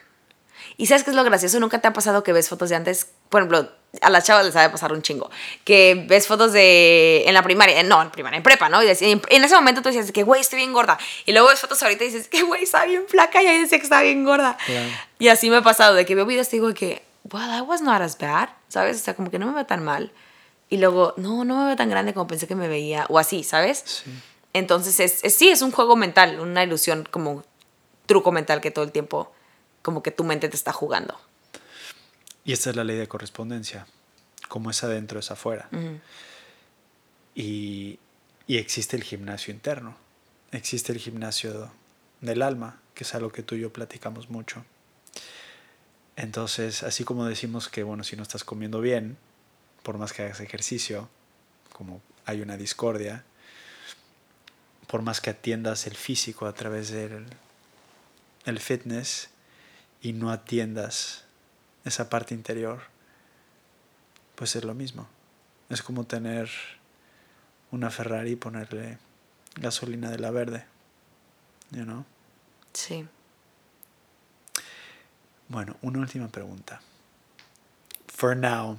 ¿Y sabes qué es lo gracioso? ¿Nunca te ha pasado que ves fotos de antes? Por ejemplo, a las chavas les sabe pasar un chingo. Que ves fotos de... En la primaria, no, en primaria, en prepa, ¿no? Y en, en ese momento tú decías que, güey, estoy bien gorda. Y luego ves fotos ahorita y dices, que, güey, está bien flaca. Y ahí decía que está bien gorda. Claro. Y así me ha pasado, de que veo videos y digo que, well, that was not as bad, ¿sabes? O sea, como que no me veo tan mal. Y luego, no, no me veo tan grande como pensé que me veía. O así, ¿sabes? Sí. Entonces, es, es- sí, es un juego mental, una ilusión, como un truco mental que todo el tiempo, como que tu mente te está jugando. Y esta es la ley de correspondencia. Como es adentro, es afuera. y, y existe el gimnasio interno. Existe el gimnasio del alma, que es algo que tú y yo platicamos mucho. Entonces, así como decimos que, bueno, si no estás comiendo bien, por más que hagas ejercicio, como hay una discordia, por más que atiendas el físico a través del el fitness y no atiendas esa parte interior, pues es lo mismo. Es como tener una Ferrari y ponerle gasolina de la verde. You know? Sí. Bueno, una última pregunta. For now,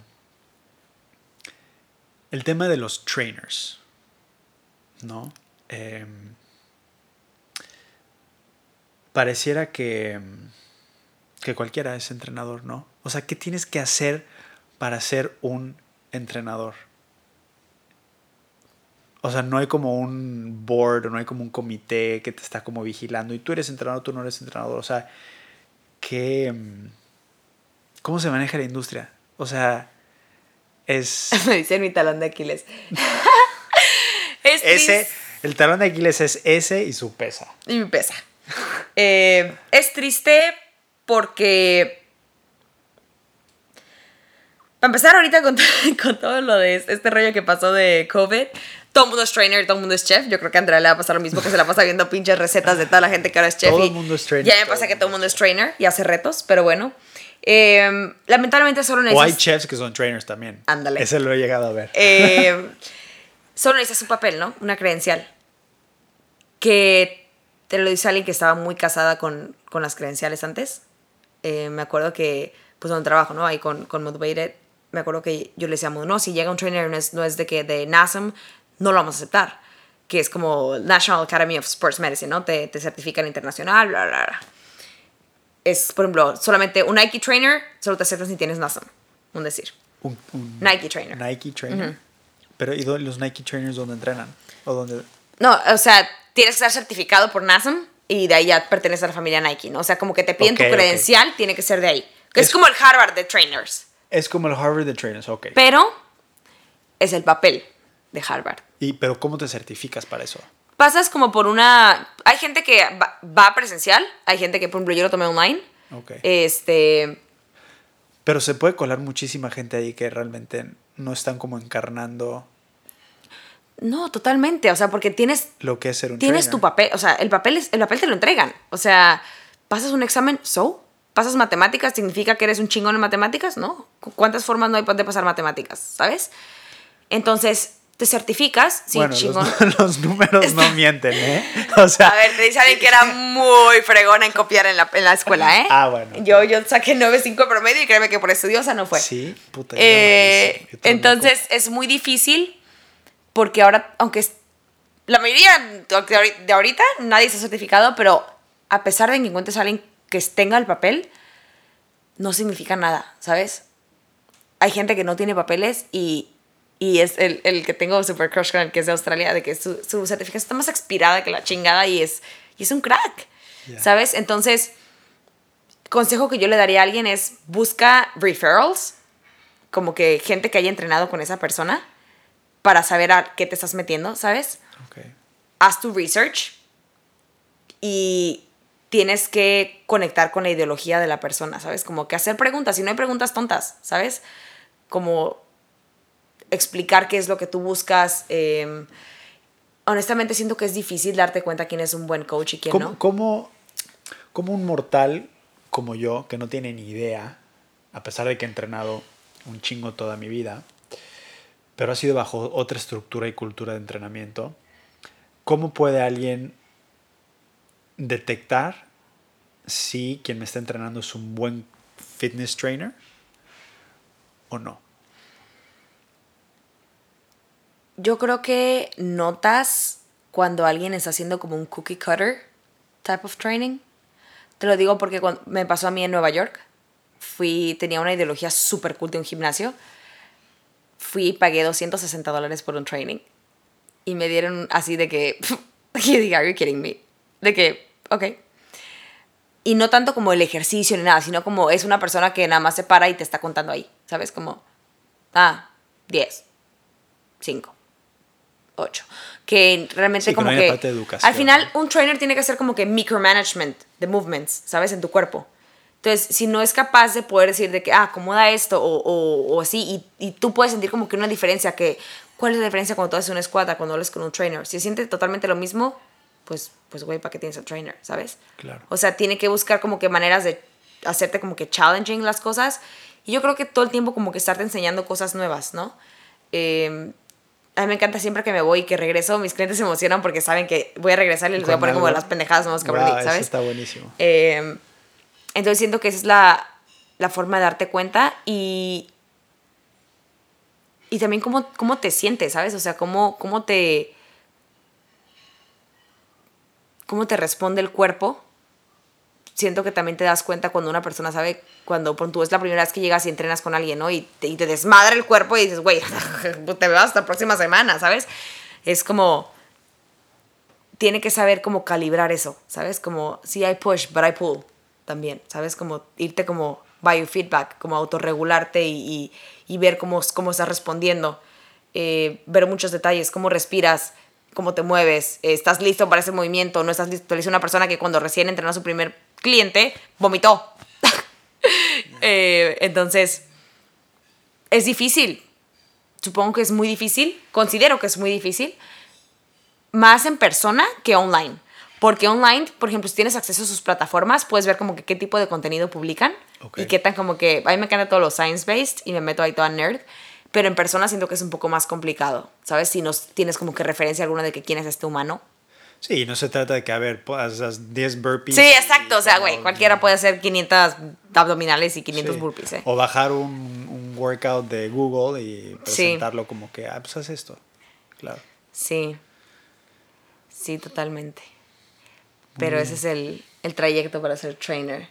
el tema de los trainers, ¿no? Em, pareciera que, que cualquiera es entrenador, ¿no? O sea, ¿qué tienes que hacer para ser un entrenador? O sea, no hay como un board, no hay como un comité que te está como vigilando y tú eres entrenador, tú no eres entrenador. O sea, ¿qué, mm, ¿cómo se maneja la industria? O sea, es... [LAUGHS] Me dice mi talón de Aquiles. [LAUGHS] es Ese, el talón de Aquiles es ese y su pesa. Y me pesa. Eh, es triste porque. Para empezar, ahorita con, [LAUGHS] con todo lo de este rollo que pasó de COVID, todo el mundo es trainer, todo el mundo es chef. Yo creo que a Andrea le va a pasar lo mismo que se la pasa viendo pinches recetas de toda la gente que ahora es chef. Todo el mundo es trainer, Ya me pasa que todo el mundo es trainer y hace retos, pero bueno. Eh, lamentablemente solo O hay necesitas. chefs que son trainers también. Ándale. Ese lo he llegado a ver. Eh, [LAUGHS] solo necesitas un papel, ¿no? Una credencial. Que te lo dice alguien que estaba muy casada con, con las credenciales antes. Eh, me acuerdo que, pues donde trabajo, ¿no? Ahí con, con Motivated, me acuerdo que yo le decía, no, si llega un trainer no es, no es de que de NASM, no lo vamos a aceptar. Que es como National Academy of Sports Medicine, ¿no? Te, te certifican internacional, bla, bla, bla. Es, por ejemplo, solamente un Nike trainer, solo te aceptan si tienes NASM, un decir. Un, un Nike trainer. Nike trainer. Pero ¿y los Nike trainers dónde entrenan? ¿O dónde? No, o sea, tienes que estar certificado por NASM y de ahí ya pertenece a la familia Nike, ¿no? O sea, como que te piden Ok, ok. tu credencial, tiene que ser de ahí. Es, Es- como el Harvard de trainers, Es como el Harvard de trainers, ok. pero es el papel de Harvard. Y, pero ¿cómo te certificas para eso? Pasas como por una... Hay gente que va, va presencial, hay gente que, por ejemplo, yo lo tomé online. Ok. Este... Pero se puede colar muchísima gente ahí que realmente no están como encarnando No, totalmente. O sea, porque tienes lo que es ser un tienes trainer. tu papel, o sea, el papel, es, el papel te lo entregan. O sea, pasas un examen, so, pasas matemáticas, significa que eres un chingón en matemáticas, ¿no? ¿Cu- ¿Cuántas formas no hay de pasar matemáticas, sabes? Entonces, te certificas, sí, bueno, chingón. los, [LAUGHS] los números no mienten, ¿eh? O sea, A ver, te dice alguien que era muy fregona en copiar en la, en la escuela, ¿eh? Ah, bueno. Yo, yo saqué 9.5 promedio y créeme que por estudiosa no fue. sí, puta. Eh, yo entonces es muy difícil porque ahora, aunque la mayoría de ahorita nadie está certificado, pero a pesar de que encuentres a alguien que tenga el papel, no significa nada, ¿sabes? Hay gente que no tiene papeles y, y es el, el que tengo super crush con el que es de Australia, de que su, su certificación está más expirada que la chingada y es, y es un crack. ¿sabes? Entonces, consejo que yo le daría a alguien es busca referrals, como que gente que haya entrenado con esa persona para saber a qué te estás metiendo, ¿sabes? Ok. Haz tu research y tienes que conectar con la ideología de la persona, ¿sabes? Como que hacer preguntas, y no hay preguntas tontas, ¿sabes? Como explicar qué es lo que tú buscas. eh, honestamente siento que es difícil darte cuenta quién es un buen coach y quién ¿Cómo, no. cómo- cómo un mortal como yo, que no tiene ni idea, a pesar de que he entrenado un chingo toda mi vida, pero ha sido bajo otra estructura y cultura de entrenamiento, ¿cómo puede alguien detectar si quien me está entrenando es un buen fitness trainer o no? Yo creo que notas cuando alguien está haciendo como un cookie cutter type of training. Te lo digo porque me pasó a mí en Nueva York. Fui, tenía una ideología súper cool de un gimnasio. Fui y pagué 260 dólares por un training. Y me dieron así de que, [LAUGHS] y dije, are you kidding me? De que, ok. Y no tanto como el ejercicio ni nada, sino como es una persona que nada más se para y te está contando ahí, ¿sabes? Como, ah, 10, 5, 8. Que realmente Sí, como que... parte de educación, al final, ¿no? un trainer tiene que hacer como que micromanagement de movements, ¿sabes? En tu cuerpo. Entonces, si no es capaz de poder decir de que, ah, acomoda esto o, o, o así, y, y tú puedes sentir como que una diferencia, que, ¿cuál es la diferencia cuando tú haces un squat a cuando hablas con un trainer? Si siente totalmente lo mismo, pues, pues, güey, ¿para qué tienes al trainer, sabes? Claro. O sea, tiene que buscar como que maneras de hacerte como que challenging las cosas. Y yo creo que todo el tiempo como que estarte enseñando cosas nuevas, ¿no? Eh, a mí me encanta siempre que me voy y que regreso, mis clientes se emocionan porque saben que voy a regresar y les voy a poner como las pendejadas Wow, aprendí, eso ¿sabes? está buenísimo. Eh, entonces siento que esa es la, la forma de darte cuenta y, y también cómo, cómo te sientes, ¿sabes? O sea, cómo, cómo te... cómo te responde el cuerpo. Siento que también te das cuenta cuando una persona sabe, cuando tú es la primera vez que llegas y entrenas con alguien, ¿no? Y te, y te desmadra el cuerpo y dices, güey, [LAUGHS] te veo hasta la próxima semana, ¿sabes? Es como, tiene que saber cómo calibrar eso, ¿sabes? Como, sí hay push, but I pull también, ¿sabes? Como irte como biofeedback, como autorregularte y, y, y ver cómo, cómo estás respondiendo, eh, ver muchos detalles, cómo respiras, cómo te mueves, eh, estás listo para ese movimiento, no estás listo. Te lo dice una persona que cuando recién entrenó su primer cliente, vomitó. [LAUGHS] Eh, entonces, es difícil. Supongo que es muy difícil, considero que es muy difícil, más en persona que online. Porque online, por ejemplo, si tienes acceso a sus plataformas, puedes ver como que qué tipo de contenido publican Ok. y qué tan como que... A mí me encanta todo lo science-based y me meto ahí toda nerd, pero en persona siento que es un poco más complicado, ¿sabes? Si no tienes como que referencia alguna de que quién es este humano. Sí, no se trata de que, a ver, hagas 10 burpees. Sí, exacto, o sea, güey, cualquiera puede hacer 500 abdominales y 500 Sí. burpees, ¿eh? O bajar un, un workout de Google y Sí. presentarlo como que, ah, pues haz esto. Claro. Sí, sí, totalmente. Pero ese es el, el trayecto para ser trainer.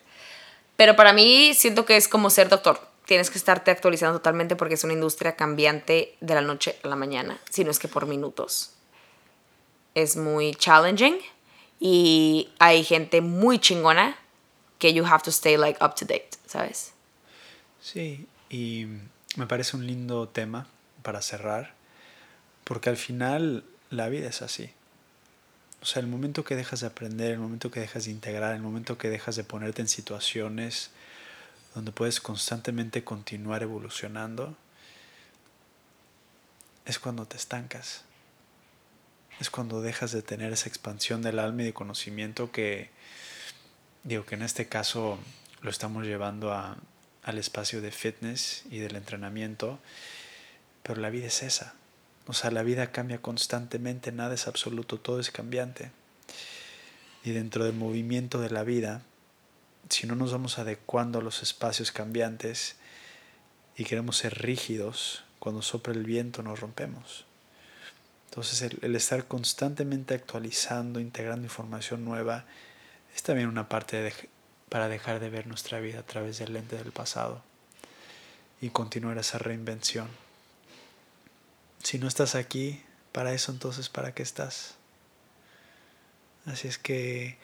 Pero para mí siento que es como ser doctor. tienes que estarte actualizando totalmente porque es una industria cambiante de la noche a la mañana, si no es que por minutos. Es muy challenging y hay gente muy chingona que you have to stay like up to date, ¿sabes? Sí, y me parece un lindo tema para cerrar, porque al final la vida es así. O sea, el momento que dejas de aprender, el momento que dejas de integrar, el momento que dejas de ponerte en situaciones donde puedes constantemente continuar evolucionando, es cuando te estancas. Es cuando dejas de tener esa expansión del alma y de conocimiento que, digo que en este caso lo estamos llevando a, al espacio de fitness y del entrenamiento, pero la vida es esa. O sea, la vida cambia constantemente, nada es absoluto, todo es cambiante. Y dentro del movimiento de la vida, si no nos vamos adecuando a los espacios cambiantes y queremos ser rígidos, cuando sopra el viento nos rompemos. Entonces el, estar constantemente actualizando, integrando información nueva, es también una parte para dejar de ver nuestra vida a través del lente del pasado y continuar esa reinvención. Si no estás aquí, para eso entonces, ¿para qué estás? Así es que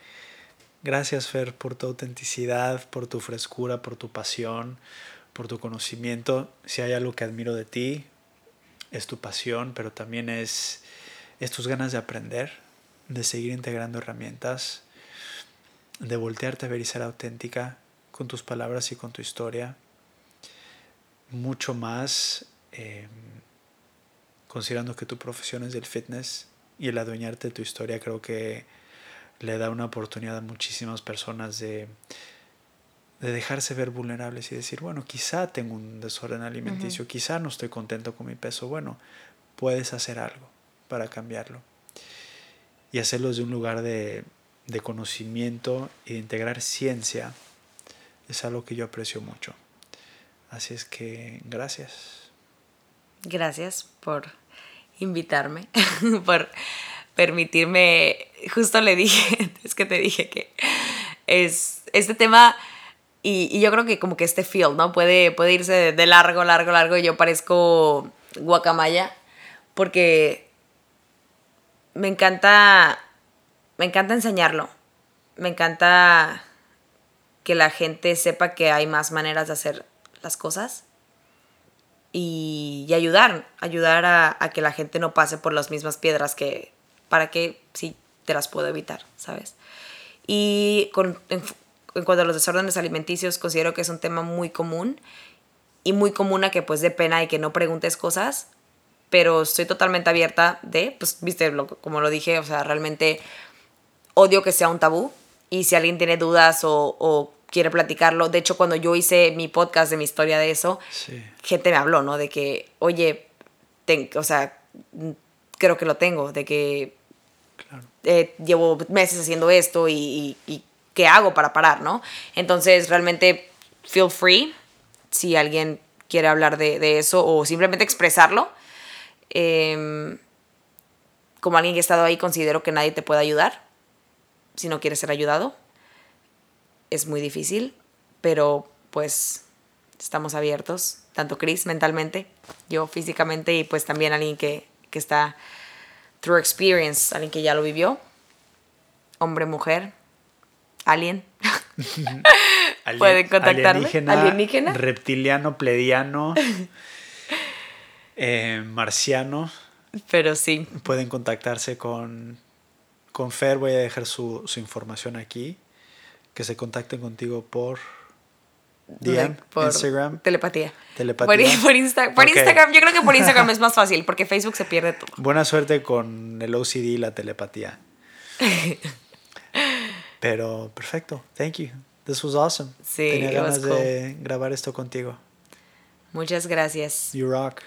gracias Fer por tu autenticidad, por tu frescura, por tu pasión, por tu conocimiento. Si hay algo que admiro de ti, es tu pasión, pero también es, tus ganas de aprender, de seguir integrando herramientas, de voltearte a ver y ser auténtica con tus palabras y con tu historia. Mucho más. Eh, considerando que tu profesión es del fitness y el adueñarte de tu historia creo que le da una oportunidad a muchísimas personas de, de dejarse ver vulnerables y decir, bueno, quizá tengo un desorden alimenticio, quizá no estoy contento con mi peso, bueno, puedes hacer algo para cambiarlo. Y hacerlo desde un lugar de, de conocimiento y de integrar ciencia es algo que yo aprecio mucho. Así es que gracias. Gracias por invitarme, [LAUGHS] por permitirme, justo le dije, [LAUGHS] es que te dije que es este tema y, yo creo que como que este feel, ¿no? Puede, puede irse de largo, largo, largo y yo parezco guacamaya porque me encanta, me encanta enseñarlo, me encanta que la gente sepa que hay más maneras de hacer las cosas y, ayudar, ayudar a, que la gente no pase por las mismas piedras que, para que sí te las puedo evitar, ¿sabes? Y con, cuanto a los desórdenes alimenticios, considero que es un tema muy común y muy común a que pues de pena y que no preguntes cosas, pero estoy totalmente abierta de, pues, viste, como lo dije, o sea, realmente odio que sea un tabú y si alguien tiene dudas o, o quiere platicarlo. De hecho, cuando yo hice mi podcast de mi historia de eso, gente me habló, ¿no? De que, oye, o sea, creo que lo tengo, de que eh, llevo meses haciendo esto y, qué hago para parar, ¿no? Entonces, realmente, feel free si alguien quiere hablar de, eso o simplemente expresarlo. Em, como alguien que ha estado ahí, considero que nadie te puede ayudar si no quieres ser ayudado es muy difícil, pero pues estamos abiertos, tanto Chris mentalmente, yo físicamente y pues también alguien que, que está through experience, alguien que ya lo vivió, hombre, mujer, [LAUGHS] alien. Pueden contactarme. Alienígena, reptiliano, plediano, eh, marciano. Pero sí. Pueden contactarse con, con Fer, voy a dejar su, su información aquí que se contacten contigo por DM, por Instagram. Telepatía. Telepatía. Por, [LAUGHS] Instagram, yo creo que por [LAUGHS] Instagram es más fácil porque Facebook se pierde todo. Buena suerte con el OCD y la telepatía. Pero perfecto. Thank you. This was awesome. Sí, Tenía ganas de grabar esto contigo. Muchas gracias. You rock.